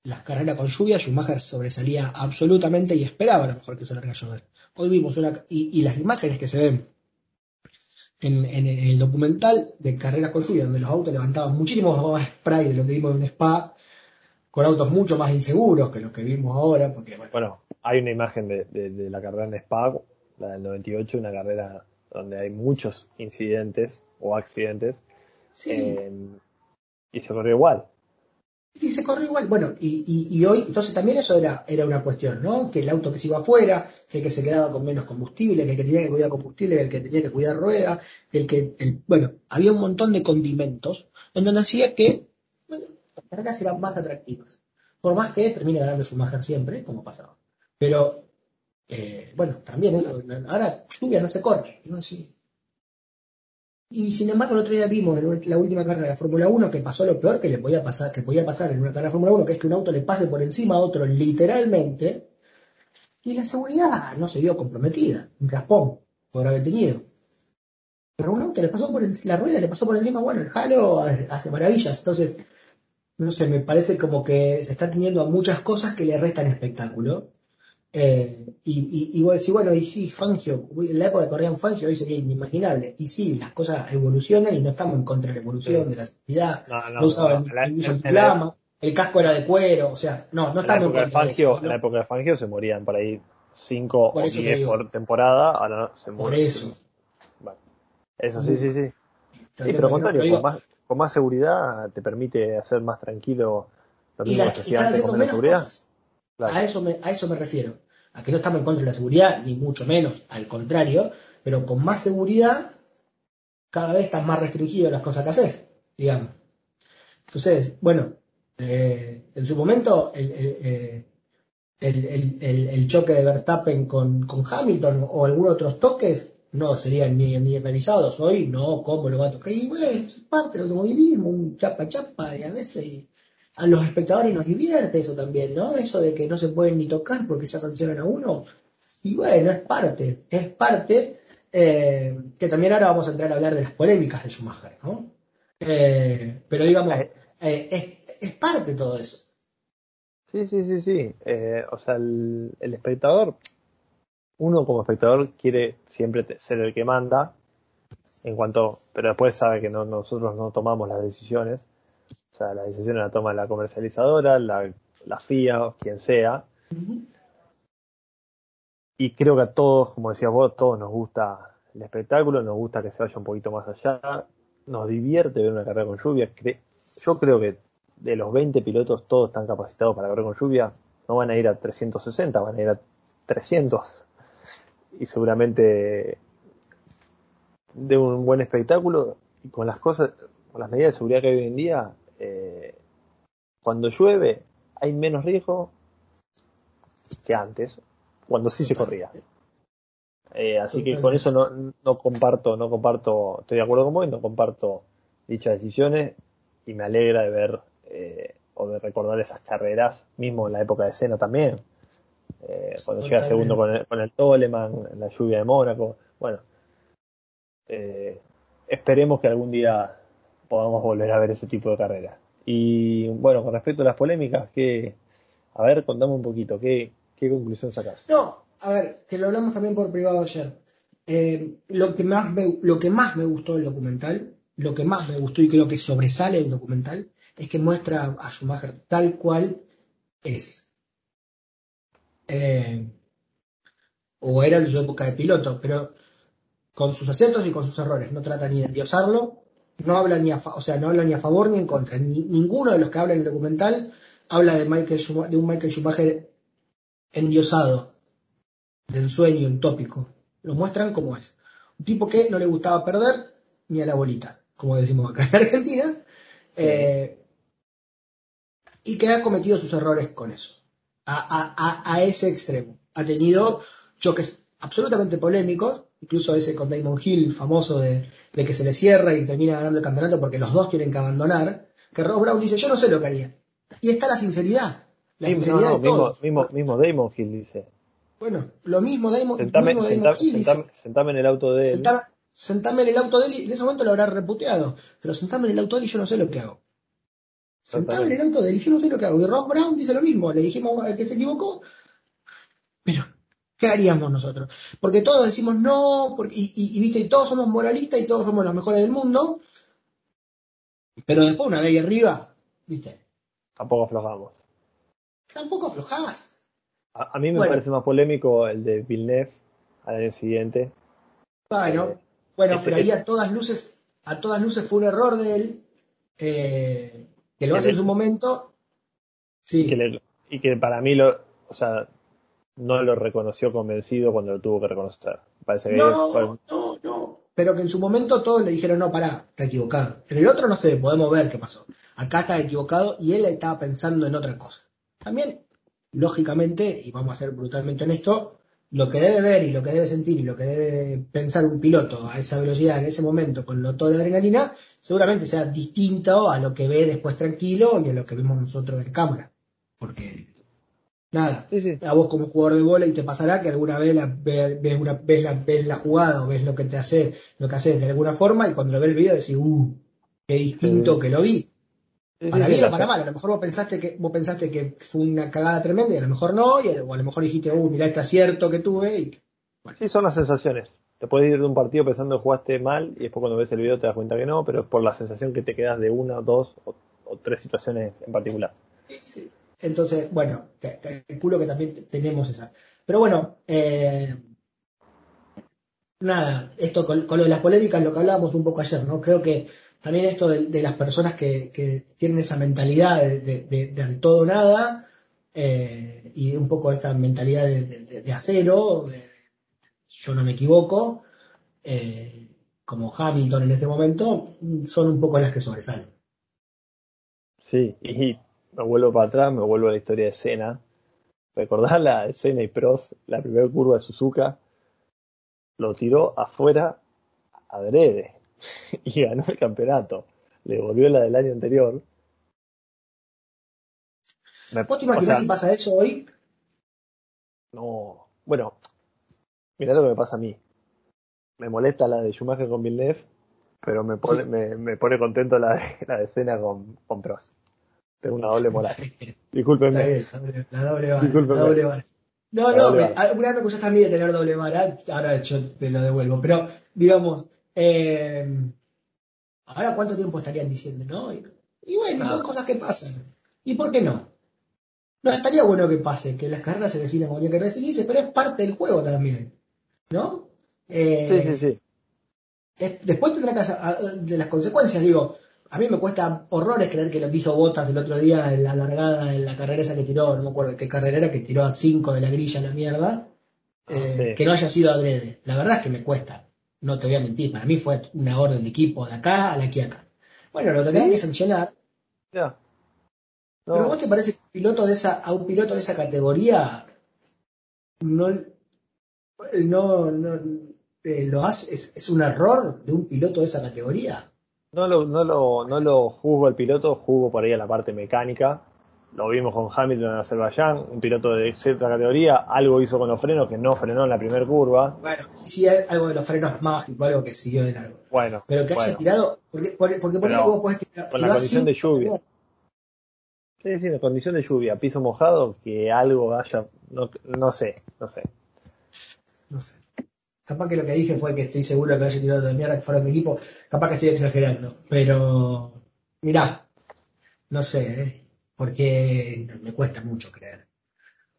Las carreras con lluvia, Schumacher sobresalía absolutamente y esperaba a lo mejor que se larga a llover. Hoy vimos una, y, y las imágenes que se ven en, en el documental de carreras con lluvia, donde los autos levantaban muchísimo más spray de lo que vimos en un spa, con autos mucho más inseguros que los que vimos ahora, porque bueno, bueno, hay una imagen de, de- de la carrera en Spa la del 98, una carrera donde hay muchos incidentes o accidentes. Sí. eh, y se corrió igual. Y se corrió igual. Bueno, y, y, hoy, entonces también eso era, era una cuestión, ¿no? Que el auto que se iba afuera, que el que se quedaba con menos combustible, que el que tenía que cuidar combustible, el que tenía que cuidar rueda, que el que, el, bueno, había un montón de condimentos en donde hacía que, las carreras eran más atractivas. Por más que termine ganando Schumacher siempre, como pasaba. Pero, eh, bueno, también, ¿eh? ahora lluvia no se corre, ¿no? Así. Y sin embargo, el otro día vimos en la última carrera de Fórmula 1 que pasó lo peor que le podía pasar, que podía pasar en una carrera de Fórmula 1, que es que un auto le pase por encima a otro literalmente, y la seguridad no se vio comprometida, un raspón podrá haber tenido. Pero un auto le pasó por encima, la rueda le pasó por encima, bueno, el Halo hace maravillas, entonces, no sé, me parece como que se está teniendo a muchas cosas que le restan espectáculo. Eh, y, y, y vos decís, bueno, y sí, Fangio, en la época que corrían Fangio hoy sería inimaginable. Y sí, las cosas evolucionan y no estamos en contra de la evolución, Sí. de la seguridad, No, no, no, usaban no, el en- antiflama, el casco era de cuero, o sea, no, no estamos en de contra de Fangio, eso. en la época de Fangio se morían por ahí 5 Por o eso te 10 digo. por temporada, ahora se Por mueren. eso. Bueno, eso sí, sí, sí. Sí, pero de contrario, con más, con más seguridad te permite hacer más tranquilo lo mismo que hacía antes con menos seguridad. Claro. A eso, me, a eso me refiero. A que no estamos en contra de la seguridad, ni mucho menos, al contrario, pero con más seguridad, cada vez están más restringidas las cosas que haces, digamos. Entonces, bueno, eh, en su momento, el, el, eh, el- el- choque de Verstappen con, con Hamilton o algunos otros toques no serían ni, ni hoy, no, ¿cómo lo va a tocar? Y bueno, es parte del automovilismo, un chapa chapa, y a veces a los espectadores nos divierte eso también, ¿no? Eso de que no se pueden ni tocar porque ya sancionan a uno. Y bueno, es parte, es parte, eh, que también ahora vamos a entrar a hablar de las polémicas de Schumacher, ¿no? Eh, pero digamos, Eh. es, es parte todo eso. Sí, sí, sí, sí. Eh, o sea, el, el espectador, uno como espectador quiere siempre ser el que manda, en cuanto, pero después sabe que no, nosotros no tomamos las decisiones. O sea, las decisiones las toma la comercializadora, la, la FIA, quien sea. Y creo que a todos, como decías vos, todos nos gusta el espectáculo, nos gusta que se vaya un poquito más allá, nos divierte ver una carrera con lluvia. Yo creo que de los 20 pilotos todos están capacitados para correr con lluvia, no van a ir a 360, van a ir a 300. Y seguramente de un buen espectáculo y con las cosas, con las medidas de seguridad que hay hoy en día, eh, cuando llueve hay menos riesgo que antes, cuando sí se corría. Eh, así que con eso no, no comparto, no comparto, estoy de acuerdo con vos y no comparto dichas decisiones y me alegra de ver eh, o de recordar esas carreras, mismo en la época de Senna también, eh, cuando llega segundo con el, con el Toleman, la lluvia de Mónaco, bueno, esperemos que algún día podamos volver a ver ese tipo de carreras. Y bueno, con respecto a las polémicas, que, a ver, contame un poquito, ¿qué, qué conclusión sacás? No, a ver, que lo hablamos también por privado ayer. Eh, lo, que más me, lo que más me gustó del documental, lo que más me gustó y creo que sobresale del documental, es que muestra a Schumacher tal cual es. Eh, o era en su época de piloto, pero con sus aciertos y con sus errores. No trata ni de endiosarlo, no habla ni a, o sea, no habla ni a favor ni en contra. Ni- ninguno de los que habla en el documental habla de, Michael de un Michael Schumacher endiosado, de ensueño, utópico. Lo muestran como es. Un tipo que no le gustaba perder ni a la bolita, como decimos acá en Argentina, eh, y que ha cometido sus errores con eso, a, a- a- a ese extremo. Ha tenido choques absolutamente polémicos, incluso ese con Damon Hill, famoso de, de que se le cierra y termina ganando el campeonato porque los dos tienen que abandonar, que Ross Brown dice, yo no sé lo que haría. Y está la sinceridad, la Mismo- sinceridad no, no, de todos. mismo, mismo, mismo Damon Hill dice, Bueno, lo mismo Damon, sentame, mismo Damon sentame, Hill dice, sentame- en el auto de él. sentame, sentame en el auto de él y en ese momento lo habrá reputeado, pero sentame en el auto de él y yo no sé lo que hago. Sentame en el auto de él y yo no sé lo que hago. Y Ross Brown dice lo mismo, le dijimos que se equivocó, pero ¿qué haríamos nosotros? Porque todos decimos no, porque, y, y- y, viste, y todos somos moralistas y todos somos los mejores del mundo, pero después una vez ahí arriba, viste, Tampoco aflojamos. tampoco aflojás. A, a mí me Bueno. parece más polémico el de Villeneuve, al año siguiente. Bueno, Eh, bueno, ese- pero ahí ese- a todas luces, a todas luces fue un error de él, eh, que lo hace en su momento. Sí, y, que le- y que para mí lo, o sea, no lo reconoció convencido cuando lo tuvo que reconocer. Parece que no, no, no. Pero que en su momento todos le dijeron, no, pará, está equivocado. En el otro no sé, podemos ver qué pasó. Acá está equivocado y él estaba pensando en otra cosa. También, lógicamente, y vamos a ser brutalmente honestos, lo que debe ver y lo que debe sentir y lo que debe pensar un piloto a esa velocidad en ese momento con lo todo de adrenalina, seguramente sea distinto a lo que ve después tranquilo y a lo que vemos nosotros en cámara. Porque, nada, Sí, sí. a vos como jugador de bola y te pasará que alguna vez la, ve- ves, una, ves, la, ves la jugada o ves lo que te hace, lo que haces de alguna forma y cuando lo ves el video decís, uh, qué distinto Sí. que lo vi. Para bien o para mal, a lo mejor vos pensaste que vos pensaste que fue una cagada tremenda y a lo mejor no, y a, o a lo mejor dijiste, uh, mirá este acierto que tuve y Sí, son las sensaciones. Te puedes ir de un partido pensando que jugaste mal y después cuando ves el video te das cuenta que no, pero es por la sensación que te quedas de una, dos o, o tres situaciones en particular. Sí, sí. Entonces, bueno, ca- calculo que también tenemos esa. Pero bueno, eh, nada, esto con, lo de las polémicas, lo que hablábamos un poco ayer, ¿no? Creo que también esto de, las personas que, tienen esa mentalidad de, de- al todo nada eh, y un poco esta mentalidad de, acero, yo no me equivoco, eh, como Hamilton en este momento, son un poco las que sobresalen. Sí, y me vuelvo para atrás, me vuelvo a la historia de Senna. Recordás la de Senna y Prost, la primera curva de Suzuka, lo tiró afuera adrede y ganó el campeonato. Le volvió la del año anterior. Me- ¿Vos te o sea, si pasa eso hoy? No, bueno, mirá lo que me pasa a mí. Me molesta la de Schumacher con Villeneuve, pero me pone, Sí. me, me pone contento la de, la de Senna con, con Prost. Tengo una doble moral. Bien, la doble-. Discúlpeme. la doble vara. No, La no, doble me- alguna vez me acusaste a mí de tener doble vara, ahora yo te lo devuelvo. Pero, digamos, eh, ahora cuánto tiempo estarían diciendo, ¿no? Y, y bueno, son cosas que pasan. ¿Y por qué no? No, estaría bueno que pase, que las carreras se definan como tienen que definirse, pero es parte del juego también, ¿no? Eh, Sí, sí, sí. es- después tendrá que hacer- a- de las consecuencias, digo, a mí me cuesta horrores creer que lo que hizo Botas el otro día en la largada, en la carrera esa que tiró, no me acuerdo qué carrera era, que tiró a 5 de la grilla a la mierda, eh, Sí. que no haya sido adrede. La verdad es que me cuesta, no te voy a mentir, para mí fue una orden de equipo de acá a la aquí acá. Bueno, lo tendrán ¿Sí? que sancionar. No, pero ¿vos te parece que un piloto de esa, a un piloto de esa categoría no, no, no eh, lo hace, es, es un error de un piloto de esa categoría? No lo, no lo, no lo juzgo al piloto, juzgo por ahí a la parte mecánica. Lo vimos con Hamilton en Azerbaiyán, un piloto de cierta categoría, algo hizo con los frenos que no frenó en la primera curva. Bueno, sí, algo de los frenos mágicos, algo que siguió de largo. Bueno, Pero que haya tirado, porque, porque, porque ponele Pero que vos podés tirar. con la condición de lluvia. Sí, sí, la condición de lluvia, piso mojado, que algo haya, no, no sé, no sé. No sé. Capaz que lo que dije fue que estoy seguro que haya tirado de mierda que fuera mi equipo. Capaz que estoy exagerando. Pero, mirá, no sé, ¿eh? porque me cuesta mucho creer.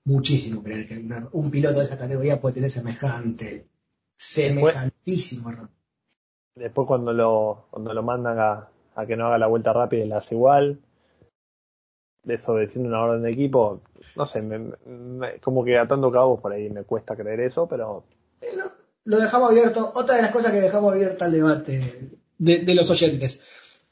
Muchísimo creer que un piloto de esa categoría puede tener semejante, semejantísimo error. Después cuando lo, cuando lo mandan a, a que no haga la vuelta rápida y la hace igual, desobedeciendo una orden de equipo, no sé, me- me- como que atando cabos por ahí me cuesta creer eso, pero lo dejamos abierto. Otra de las cosas que dejamos abierta al debate de, de los oyentes.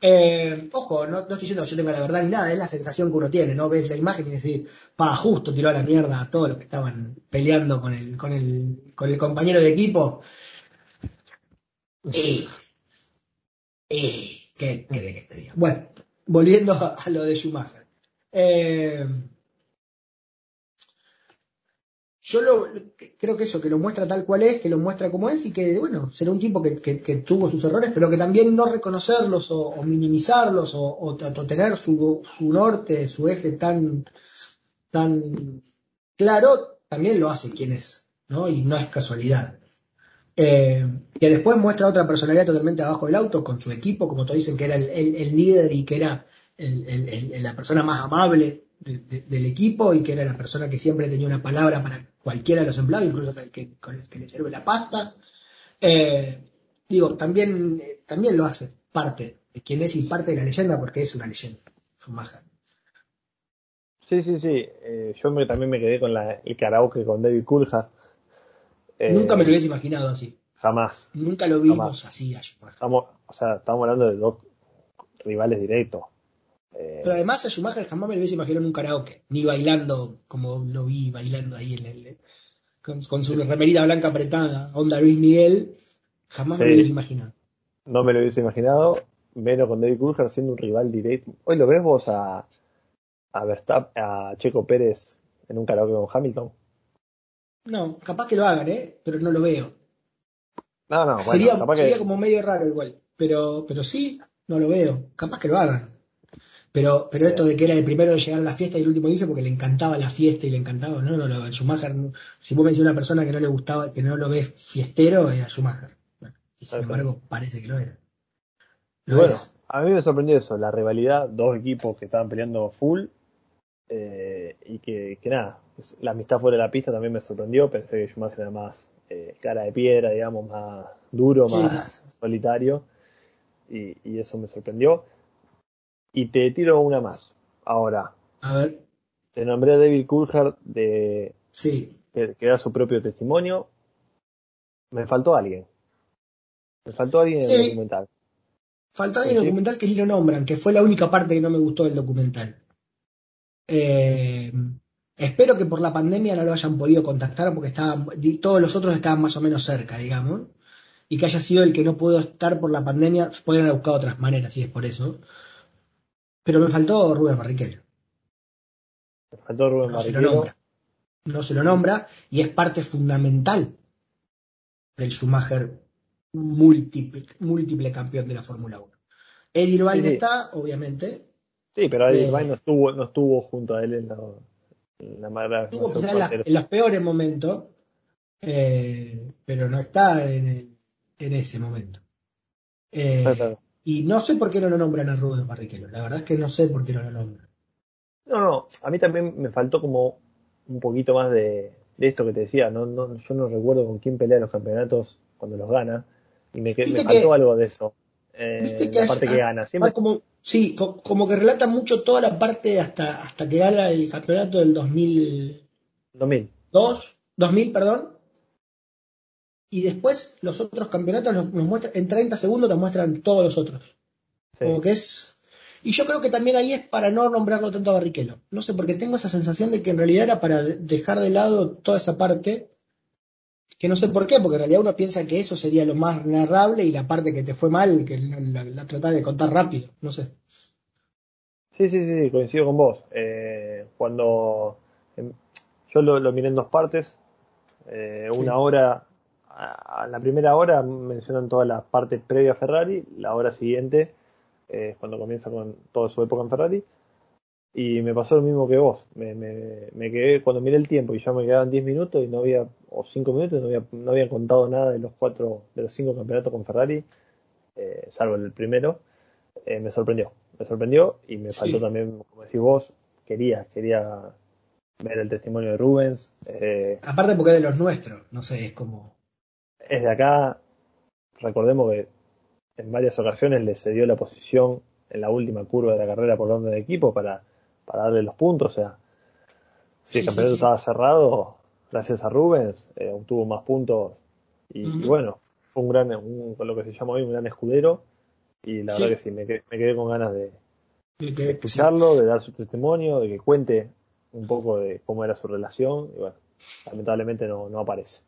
Eh, ojo, no, no estoy diciendo que yo tenga la verdad ni nada, es la sensación que uno tiene, ¿no? Ves la imagen y decir, pa, justo tiró a la mierda a todos los que estaban peleando con el, con el, con el compañero de equipo. Y, y, ¿qué querés que te diga? Bueno, volviendo a, a lo de Schumacher. Eh, yo lo, creo que eso, que lo muestra tal cual es, que lo muestra como es y que, bueno, será un tipo que, tuvo sus errores, pero que también no reconocerlos o, minimizarlos o, tener su, norte, su eje tan, tan claro, también lo hace quien es, ¿no? Y no es casualidad. Eh, que después muestra otra personalidad totalmente abajo del auto con su equipo, como todos dicen que era el, líder y que era la persona más amable del equipo y que era la persona que siempre tenía una palabra para cualquiera de los empleados, incluso el que, con el que le sirve la pasta. Eh, digo, también, también lo hace parte de quien es y parte de la leyenda porque es una leyenda, Schumacher. Sí, sí, sí. Eh, yo me, también me quedé con la, el karaoke con David Coulthard. Nunca me lo hubiese imaginado así. Jamás. Nunca lo vimos así a Schumacher. Estamos, o sea, estamos hablando de dos rivales directos. Eh, Pero además a Schumacher jamás me lo hubiese imaginado en un karaoke, ni bailando como lo vi bailando ahí en el, con, su remerita blanca apretada, onda Luis Miguel, jamás me lo hubiese imaginado. No me lo hubiese imaginado, menos con David Coulthard siendo un rival directo. Hoy lo ves vos a, a Verstappen, a Checo Pérez en un karaoke con Hamilton. No, capaz que lo hagan, ¿eh? Pero no lo veo. No, no, sería, sería como medio raro igual. Pero, pero sí, no lo veo. Capaz que lo hagan. Pero, pero esto de que era el primero de llegar a la fiesta y el último dice porque le encantaba la fiesta y le encantaba, no, no, no, Schumacher, si vos me decís una persona que no le gustaba, que no lo ves fiestero, era Schumacher. y sin embargo, parece que lo era. bueno, a mí me sorprendió eso, la rivalidad, dos equipos que estaban peleando full, eh, y que, que, nada, la amistad fuera de la pista también me sorprendió, pensé que Schumacher era más eh, cara de piedra, digamos, más duro, más solitario, y, y eso me sorprendió. Y te tiro una más. Ahora. A ver. Te nombré a David Coulthard de. Sí. Que, da su propio testimonio. Me faltó alguien. Me faltó alguien en el documental. Faltó alguien en el documental que ni lo nombran, que fue la única parte que no me gustó del documental. Eh, espero que por la pandemia no lo hayan podido contactar porque estaban, todos los otros estaban más o menos cerca, digamos. Y que haya sido el que no pudo estar por la pandemia, podrían haber buscado otras maneras, si es por eso. Pero me faltó Rubén Barrichello. Me faltó Rubén no Se lo nombra. No se lo nombra y es parte fundamental del Schumacher múltiple, múltiple campeón de la Fórmula 1. Eddie Irvine está, obviamente. Sí, pero Eddie Irvine no estuvo, no estuvo junto a él en la, en la Estuvo en, los peores momentos, eh, pero no está en, en ese momento. Eh, y no sé por qué no lo nombran a Rubén Barrichello. La verdad es que no sé por qué no lo nombran. No, no, a mí también me faltó como un poquito más de, esto que te decía. No, no, yo no recuerdo con quién pelea los campeonatos cuando los gana. Y me, me faltó algo de eso. Eh, la parte que gana. Siempre... Como, sí, como que relata mucho toda la parte hasta, hasta que gana el campeonato del 2000. 2000. 2000, perdón y después los otros campeonatos nos, muestran, en 30 segundos te muestran todos los otros. Como que es. Y yo creo que también ahí es para no nombrarlo tanto a Barrichello. No sé, porque tengo esa sensación de que en realidad era para dejar de lado toda esa parte. Que no sé por qué, porque en realidad uno piensa que eso sería lo más narrable y la parte que te fue mal, que la, la, de contar rápido. No sé. Sí, sí, sí, coincido con vos. Eh, cuando. Em, yo lo, miré en dos partes. Eh, una hora a la primera hora mencionan toda la parte previa a Ferrari, la hora siguiente es cuando comienza con toda su época en Ferrari. Y me pasó lo mismo que vos. Me, me, quedé, cuando miré el tiempo y ya me quedaban 10 minutos y no había, o 5 minutos, no había, no había contado nada de los cuatro, de los cinco campeonatos con Ferrari, eh, salvo el primero, eh, me sorprendió. Me sorprendió y me faltó también, como decís vos, quería, quería ver el testimonio de Rubens. Eh, Aparte porque es de los nuestros, no sé, es como es de acá, recordemos que en varias ocasiones le cedió la posición en la última curva de la carrera por donde de equipo para, para darle los puntos. O sea, si el campeonato estaba cerrado, gracias a Rubens, eh, obtuvo más puntos y, bueno, fue un gran, con lo que se llama hoy, un gran escudero. Y la verdad que sí, me quedé, con ganas de, escucharlo, de dar su testimonio, de que cuente un poco de cómo era su relación. Y bueno, lamentablemente no, no aparece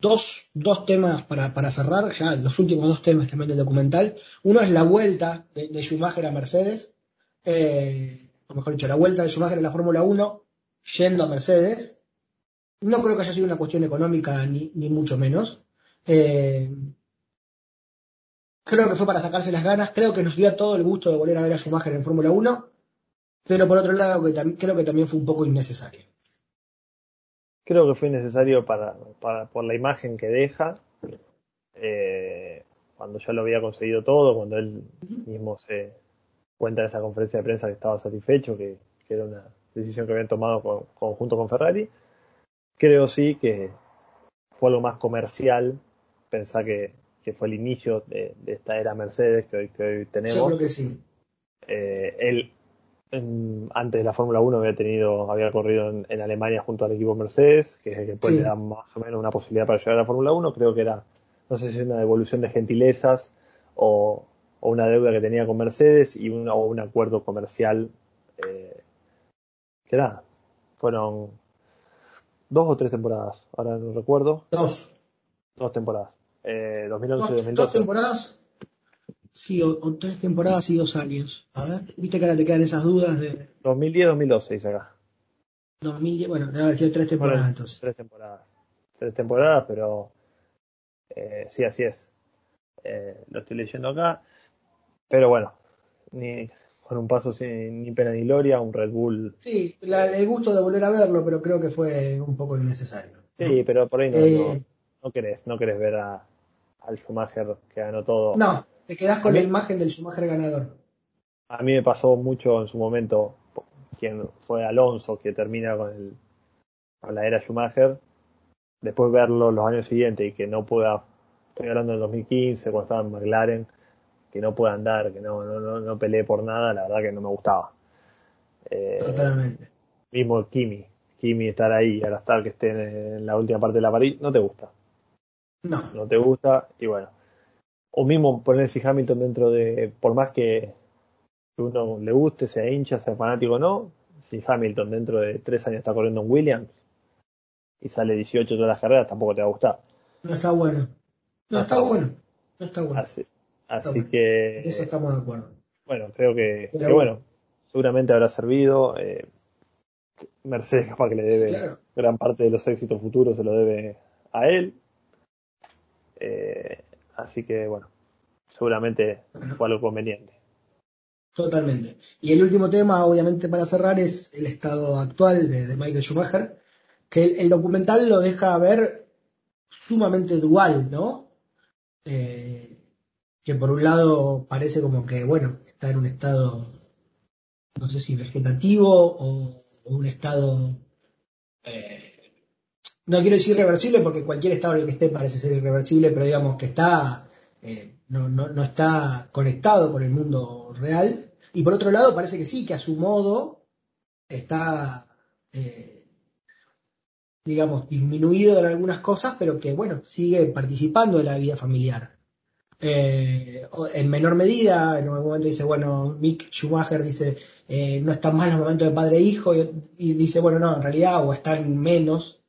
dos, dos temas para, para, cerrar, ya los últimos dos temas también del documental. Uno es la vuelta de, Schumacher a Mercedes, eh, o mejor dicho, la vuelta de Schumacher a la Fórmula 1 yendo a Mercedes. No creo que haya sido una cuestión económica ni, ni mucho menos. Eh, creo que fue para sacarse las ganas, creo que nos dio todo el gusto de volver a ver a Schumacher en Fórmula 1, pero por otro lado creo que también fue un poco innecesario creo que fue necesario para, para por la imagen que deja, eh, cuando ya lo había conseguido todo, cuando él mismo se cuenta en esa conferencia de prensa que estaba satisfecho, que, que era una decisión que habían tomado con, conjunto con Ferrari. Creo sí que fue algo más comercial, pensar que, que fue el inicio de, de, esta era Mercedes que hoy, que hoy tenemos. Yo creo que sí. Eh, él antes de la Fórmula 1 había tenido, había corrido en, en, Alemania junto al equipo Mercedes, que que puede sí. dar más o menos una posibilidad para llegar a la Fórmula 1. Creo que era, no sé si es una devolución de gentilezas o, o una deuda que tenía con Mercedes y un, o un acuerdo comercial eh, que nada, fueron dos o tres temporadas, ahora no recuerdo. Dos. Dos temporadas. Eh, 2011 dos, 2012. Dos temporadas, sí, o, o, tres temporadas y dos años. A ver, viste que ahora te quedan esas dudas de... 2010-2012 dice acá. 2010, bueno, debe haber sido tres temporadas bueno, entonces. Tres temporadas. Tres temporadas, pero eh, sí, así es. Eh, lo estoy leyendo acá. Pero bueno, ni, con un paso sin ni pena ni gloria, un Red Bull. Sí, la, el gusto de volver a verlo, pero creo que fue un poco innecesario. Sí, pero por ahí no, eh, no, no, querés, no querés ver a, al Schumacher que ganó todo. No, te quedás con la imagen del Schumacher ganador. A mí me pasó mucho en su momento, quien fue Alonso, que termina con, el, con la era Schumacher, después verlo los años siguientes y que no pueda, estoy hablando del 2015, cuando estaba en McLaren, que no pueda andar, que no, no, no, no peleé por nada, la verdad que no me gustaba. Eh, Totalmente. Mismo Kimi, Kimi estar ahí, ahora estar que esté en, en, la última parte de la París, no te gusta. No. No te gusta, y bueno. O mismo ponerse Hamilton dentro de, por más que uno le guste, sea hincha, sea fanático o no, si Hamilton dentro de tres años está corriendo en Williams y sale 18 todas las carreras, tampoco te va a gustar. No está bueno. No, no está, está, bueno. bueno. No está bueno. Así, Así bueno, que. En eso estamos de acuerdo. Bueno, creo que, que bueno, seguramente habrá servido. Eh, Mercedes, capaz que le debe claro. gran parte de los éxitos futuros, se lo debe a él. Eh, así que, bueno, seguramente fue algo conveniente. Totalmente. Y el último tema, obviamente, para cerrar, es el estado actual de, Michael Schumacher, que el, el, documental lo deja ver sumamente dual, ¿no? Eh, que por un lado parece como que, bueno, está en un estado, no sé si vegetativo o, o un estado, eh, no quiero decir irreversible porque cualquier estado en el que esté parece ser irreversible, pero digamos que está, eh, no, no, no está conectado con el mundo real. Y por otro lado parece que sí, que a su modo está, eh, digamos, disminuido en algunas cosas, pero que, bueno, sigue participando de la vida familiar. Eh, en menor medida, en algún momento dice, bueno, Mick Schumacher dice, no están mal los momentos de padre e hijo, y, dice, bueno, no, en realidad, o están menos.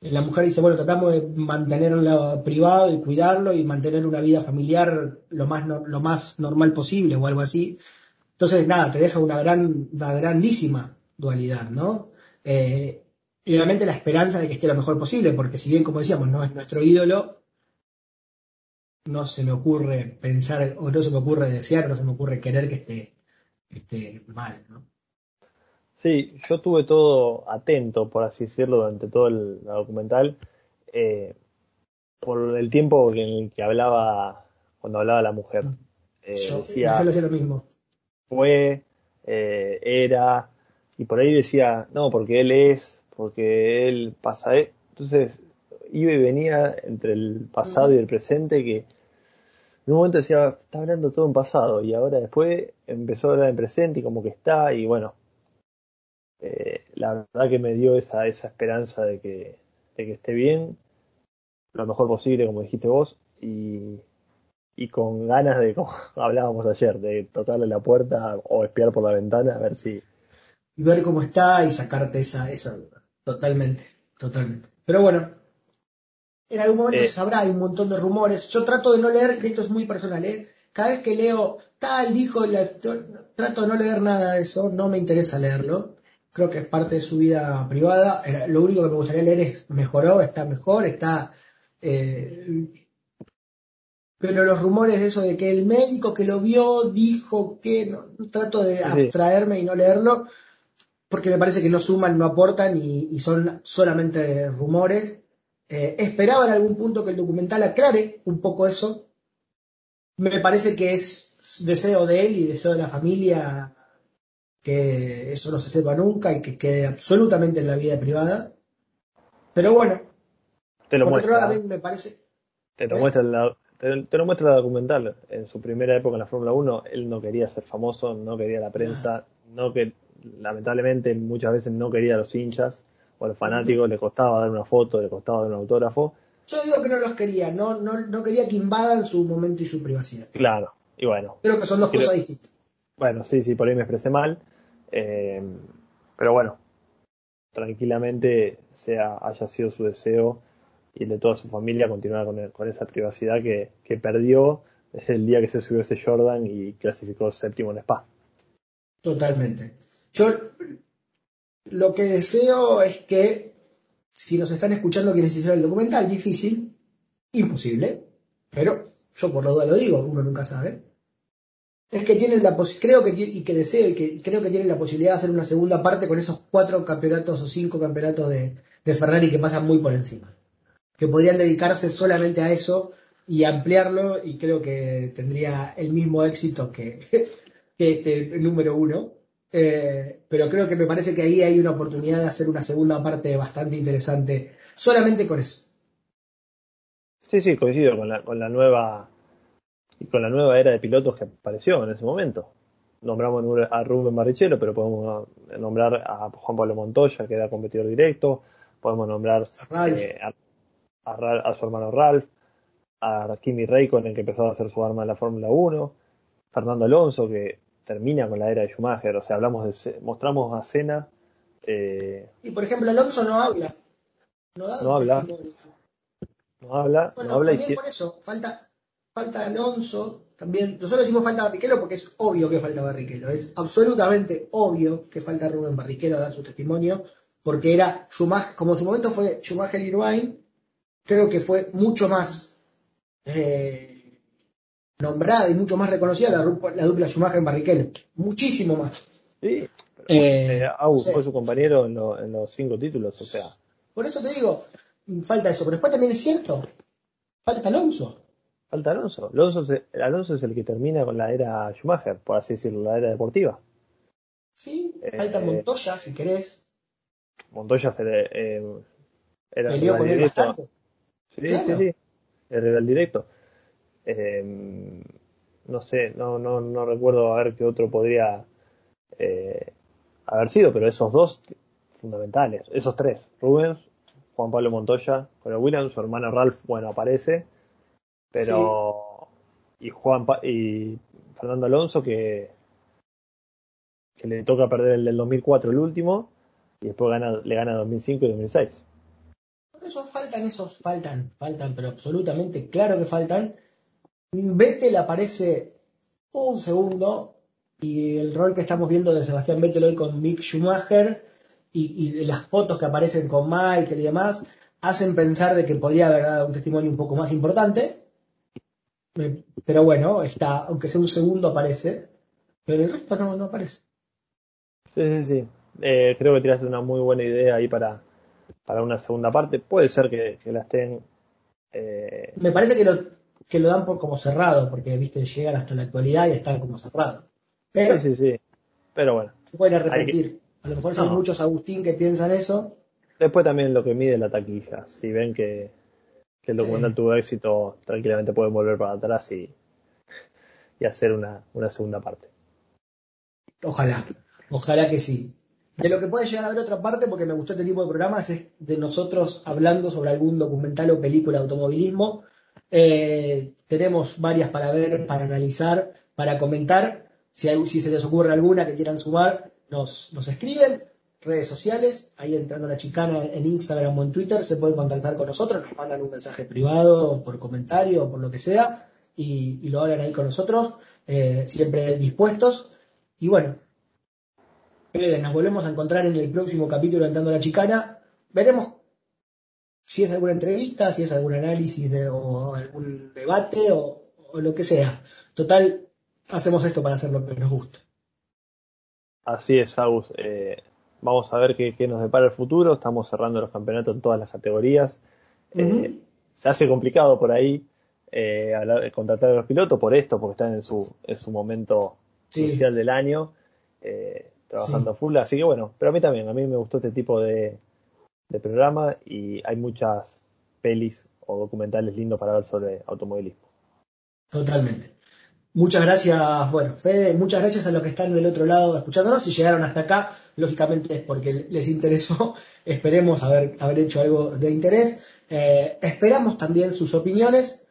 La mujer dice, bueno, tratamos de mantenerlo privado y cuidarlo y mantener una vida familiar lo más, lo más normal posible o algo así. Entonces, nada, te deja una gran, grandísima dualidad, ¿no? Eh, y obviamente la esperanza de que esté lo mejor posible, porque si bien, como decíamos, no es nuestro ídolo, no se me ocurre pensar, o no se me ocurre desear, no se me ocurre querer que esté, esté mal, ¿no? Sí, yo tuve todo atento, por así decirlo, durante todo el documental, eh, por el tiempo en el que hablaba, cuando hablaba la mujer. Eh, yo, decía, yo lo mismo. Fue, eh, era, y por ahí decía, no, porque él es, porque él pasa, entonces iba y venía entre el pasado y el presente que en un momento decía, está hablando todo en pasado y ahora después empezó a hablar en presente y como que está y bueno, eh, la verdad que me dio esa, esa esperanza de que, de que esté bien, lo mejor posible como dijiste vos y, y con ganas de, como hablábamos ayer, de tocarle la puerta o espiar por la ventana a ver si... Ver cómo está y sacarte esa, esa duda. Totalmente, totalmente. Pero bueno, en algún momento eh, se sabrá, hay un montón de rumores. Yo trato de no leer, esto es muy personal, ¿eh? Cada vez que leo tal dijo el actor, trato de no leer nada de eso, no me interesa leerlo. Creo que es parte de su vida privada. Lo único que me gustaría leer es mejoró, está mejor, está. Eh, pero los rumores de eso de que el médico que lo vio dijo que no, trato de abstraerme y no leerlo porque me parece que no suman, no aportan y, y son solamente rumores eh, esperaba en algún punto que el documental aclare un poco eso. Me parece que es deseo de él y deseo de la familia que eso no se sepa nunca y que quede absolutamente en la vida privada. Pero bueno, Te lo por otro muestra. me parece... Te lo ¿Eh? muestra la, te, te lo muestra la documental. En su primera época en la Fórmula 1, él no quería ser famoso, no quería la prensa, no que lamentablemente muchas veces no quería a los hinchas o a los fanáticos, le costaba dar una foto, le costaba dar un autógrafo. Yo digo que no los quería, no, no, no quería que invadan su momento y su privacidad. Claro, y bueno, Creo que son dos Creo- cosas distintas. bueno, sí, sí, por ahí me expresé mal, eh, pero bueno, tranquilamente sea haya sido su deseo y el de toda su familia continuar con, esa privacidad que, que perdió desde el día que se subió ese Jordan y clasificó séptimo en Spa. Totalmente. Yo lo que deseo es que si nos están escuchando quienes hicieron el documental, difícil, imposible, pero yo por la duda lo digo, uno nunca sabe. Es que tienen la creo que y que deseo y que creo que tienen la posibilidad de hacer una segunda parte con esos cuatro campeonatos o cinco campeonatos de, Ferrari que pasan muy por encima. Que podrían dedicarse solamente a eso y ampliarlo y creo que tendría el mismo éxito que, que este número uno. Eh, pero creo que me parece que ahí hay una oportunidad de hacer una segunda parte bastante interesante solamente con eso. Sí, sí, coincido con la, con la nueva y con la nueva era de pilotos que apareció en ese momento. Nombramos a Rubén Barrichello, pero podemos nombrar a Juan Pablo Montoya, que era competidor directo, podemos nombrar eh, a, a a su hermano Ralph, a Kimi Räikkönen, que empezó a hacer su arma en la Fórmula 1, Fernando Alonso, que termina con la era de Schumacher, o sea, hablamos de, mostramos a Senna, eh, Y por ejemplo, Alonso no habla. No, da No habla. no habla, Bueno, no habla y por eso, falta, falta Alonso, también, nosotros decimos falta Barrichello porque es obvio que falta Barrichello, es absolutamente obvio que falta Rubén Barrichello a dar su testimonio, porque era Schumacher, como en su momento fue Schumacher y Irvine, creo que fue mucho más eh, nombrada y mucho más reconocida la, ru- la dupla Schumacher-Barrichello, muchísimo más. sí, pero, Eh, eh, fue su compañero en, lo- en los cinco títulos, o sea, Por eso te digo, falta eso, pero después también es cierto, falta Alonso. Falta Alonso. Alonso, es- Alonso es el que termina con la era Schumacher, por así decirlo, la era deportiva. Sí, Eh, falta Montoya, si querés. Montoya se le, eh, era Peleó rival directo. Sí, Claro. sí, sí. El rival directo. Eh, no sé, no, no, no recuerdo a ver qué otro podría eh, haber sido, pero esos dos fundamentales, esos tres, Rubens, Juan Pablo Montoya, con el Williams, su hermano Ralph, bueno, aparece, pero y Juan Pa- y Fernando Alonso que que le toca perder el del 2004 el último y después gana, le gana 2005 y 2006. Por eso faltan esos, faltan, faltan, pero absolutamente claro que faltan. Vettel aparece un segundo y el rol que estamos viendo de Sebastián Vettel hoy con Mick Schumacher y, y las fotos que aparecen con Michael y demás hacen pensar de que podría haber dado un testimonio un poco más importante. Pero bueno, está, aunque sea un segundo aparece, pero el resto no, no aparece. Sí, sí, sí. Eh, creo que tiraste una muy buena idea ahí para, para una segunda parte. Puede ser que, que la estén. eh, Me parece que lo, que lo dan por como cerrado, porque viste, llegan hasta la actualidad y están como cerrados. Pero sí, sí, sí. Pero bueno. pueden arrepentir. A lo mejor son No. muchos Agustín que piensan eso. Después también lo que mide la taquilla. Si ven que, el documental Sí. tuvo éxito, tranquilamente pueden volver para atrás y, y hacer una, una segunda parte. Ojalá, ojalá que sí. De lo que puede llegar a ver otra parte, porque me gustó este tipo de programas, es de nosotros hablando sobre algún documental o película de automovilismo. Eh, tenemos varias para ver, para analizar, para comentar. Si, hay- si se les ocurre alguna que quieran sumar, nos, nos escriben. Redes sociales, ahí entrando la chicana en Instagram o en Twitter, se pueden contactar con nosotros, nos mandan un mensaje privado, por comentario o por lo que sea, y, lo hablan ahí con nosotros, eh, siempre dispuestos. Y bueno, nos volvemos a encontrar en el próximo capítulo Entrando la Chicana. Veremos si es alguna entrevista, si es algún análisis o algún debate o, o lo que sea. Total, hacemos esto para hacer lo que nos gusta. Así es, Agus. Eh, vamos a ver qué, qué nos depara el futuro. Estamos cerrando los campeonatos en todas las categorías. Eh, se hace complicado por ahí eh, hablar- contratar a los pilotos por esto, porque están en su, en su momento Sí. crucial del año. Eh, trabajando full, así que bueno, pero a mí también, a mí me gustó este tipo de, de programa y hay muchas pelis o documentales lindos para ver sobre automovilismo. Totalmente. Muchas gracias, bueno, Fede, muchas gracias a los que están del otro lado escuchándonos. Si llegaron hasta acá, lógicamente es porque les interesó. Esperemos haber, haber hecho algo de interés. Eh, esperamos también sus opiniones.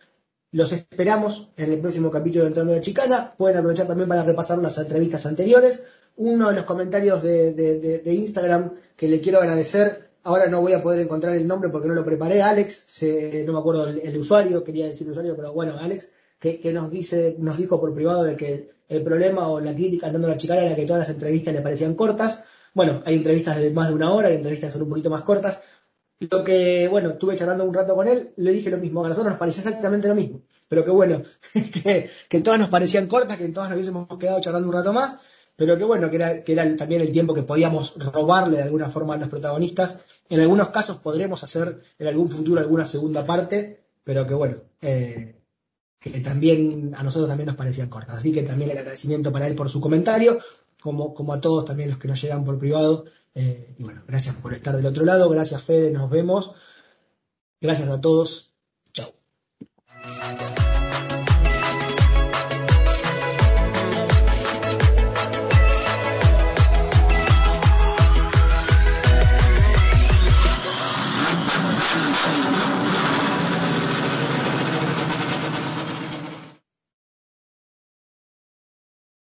Los esperamos en el próximo capítulo de Entrando a la Chicana. Pueden aprovechar también para repasar las entrevistas anteriores. Uno de los comentarios de, de, Instagram que le quiero agradecer, ahora no voy a poder encontrar el nombre porque no lo preparé, Alex, no me acuerdo el, usuario, quería decir usuario, pero bueno, Alex, que, nos dice, nos dijo por privado de que el problema o la crítica Entrando a la Chicana era que todas las entrevistas le parecían cortas. Bueno, hay entrevistas de más de una hora, hay entrevistas que son un poquito más cortas. Lo que, bueno, estuve charlando un rato con él, le dije lo mismo, a nosotros nos parecía exactamente lo mismo, pero que bueno, que, todas nos parecían cortas, que todas nos hubiésemos quedado charlando un rato más, pero que bueno, que era, que era también el tiempo que podíamos robarle de alguna forma a los protagonistas. En algunos casos podremos hacer en algún futuro alguna segunda parte, pero que bueno, eh, que también a nosotros también nos parecían cortas. Así que también el agradecimiento para él por su comentario, como, como a todos también los que nos llegan por privado. Eh, y bueno, gracias por estar del otro lado. Gracias, Fede. Nos vemos. Gracias a todos. Chao.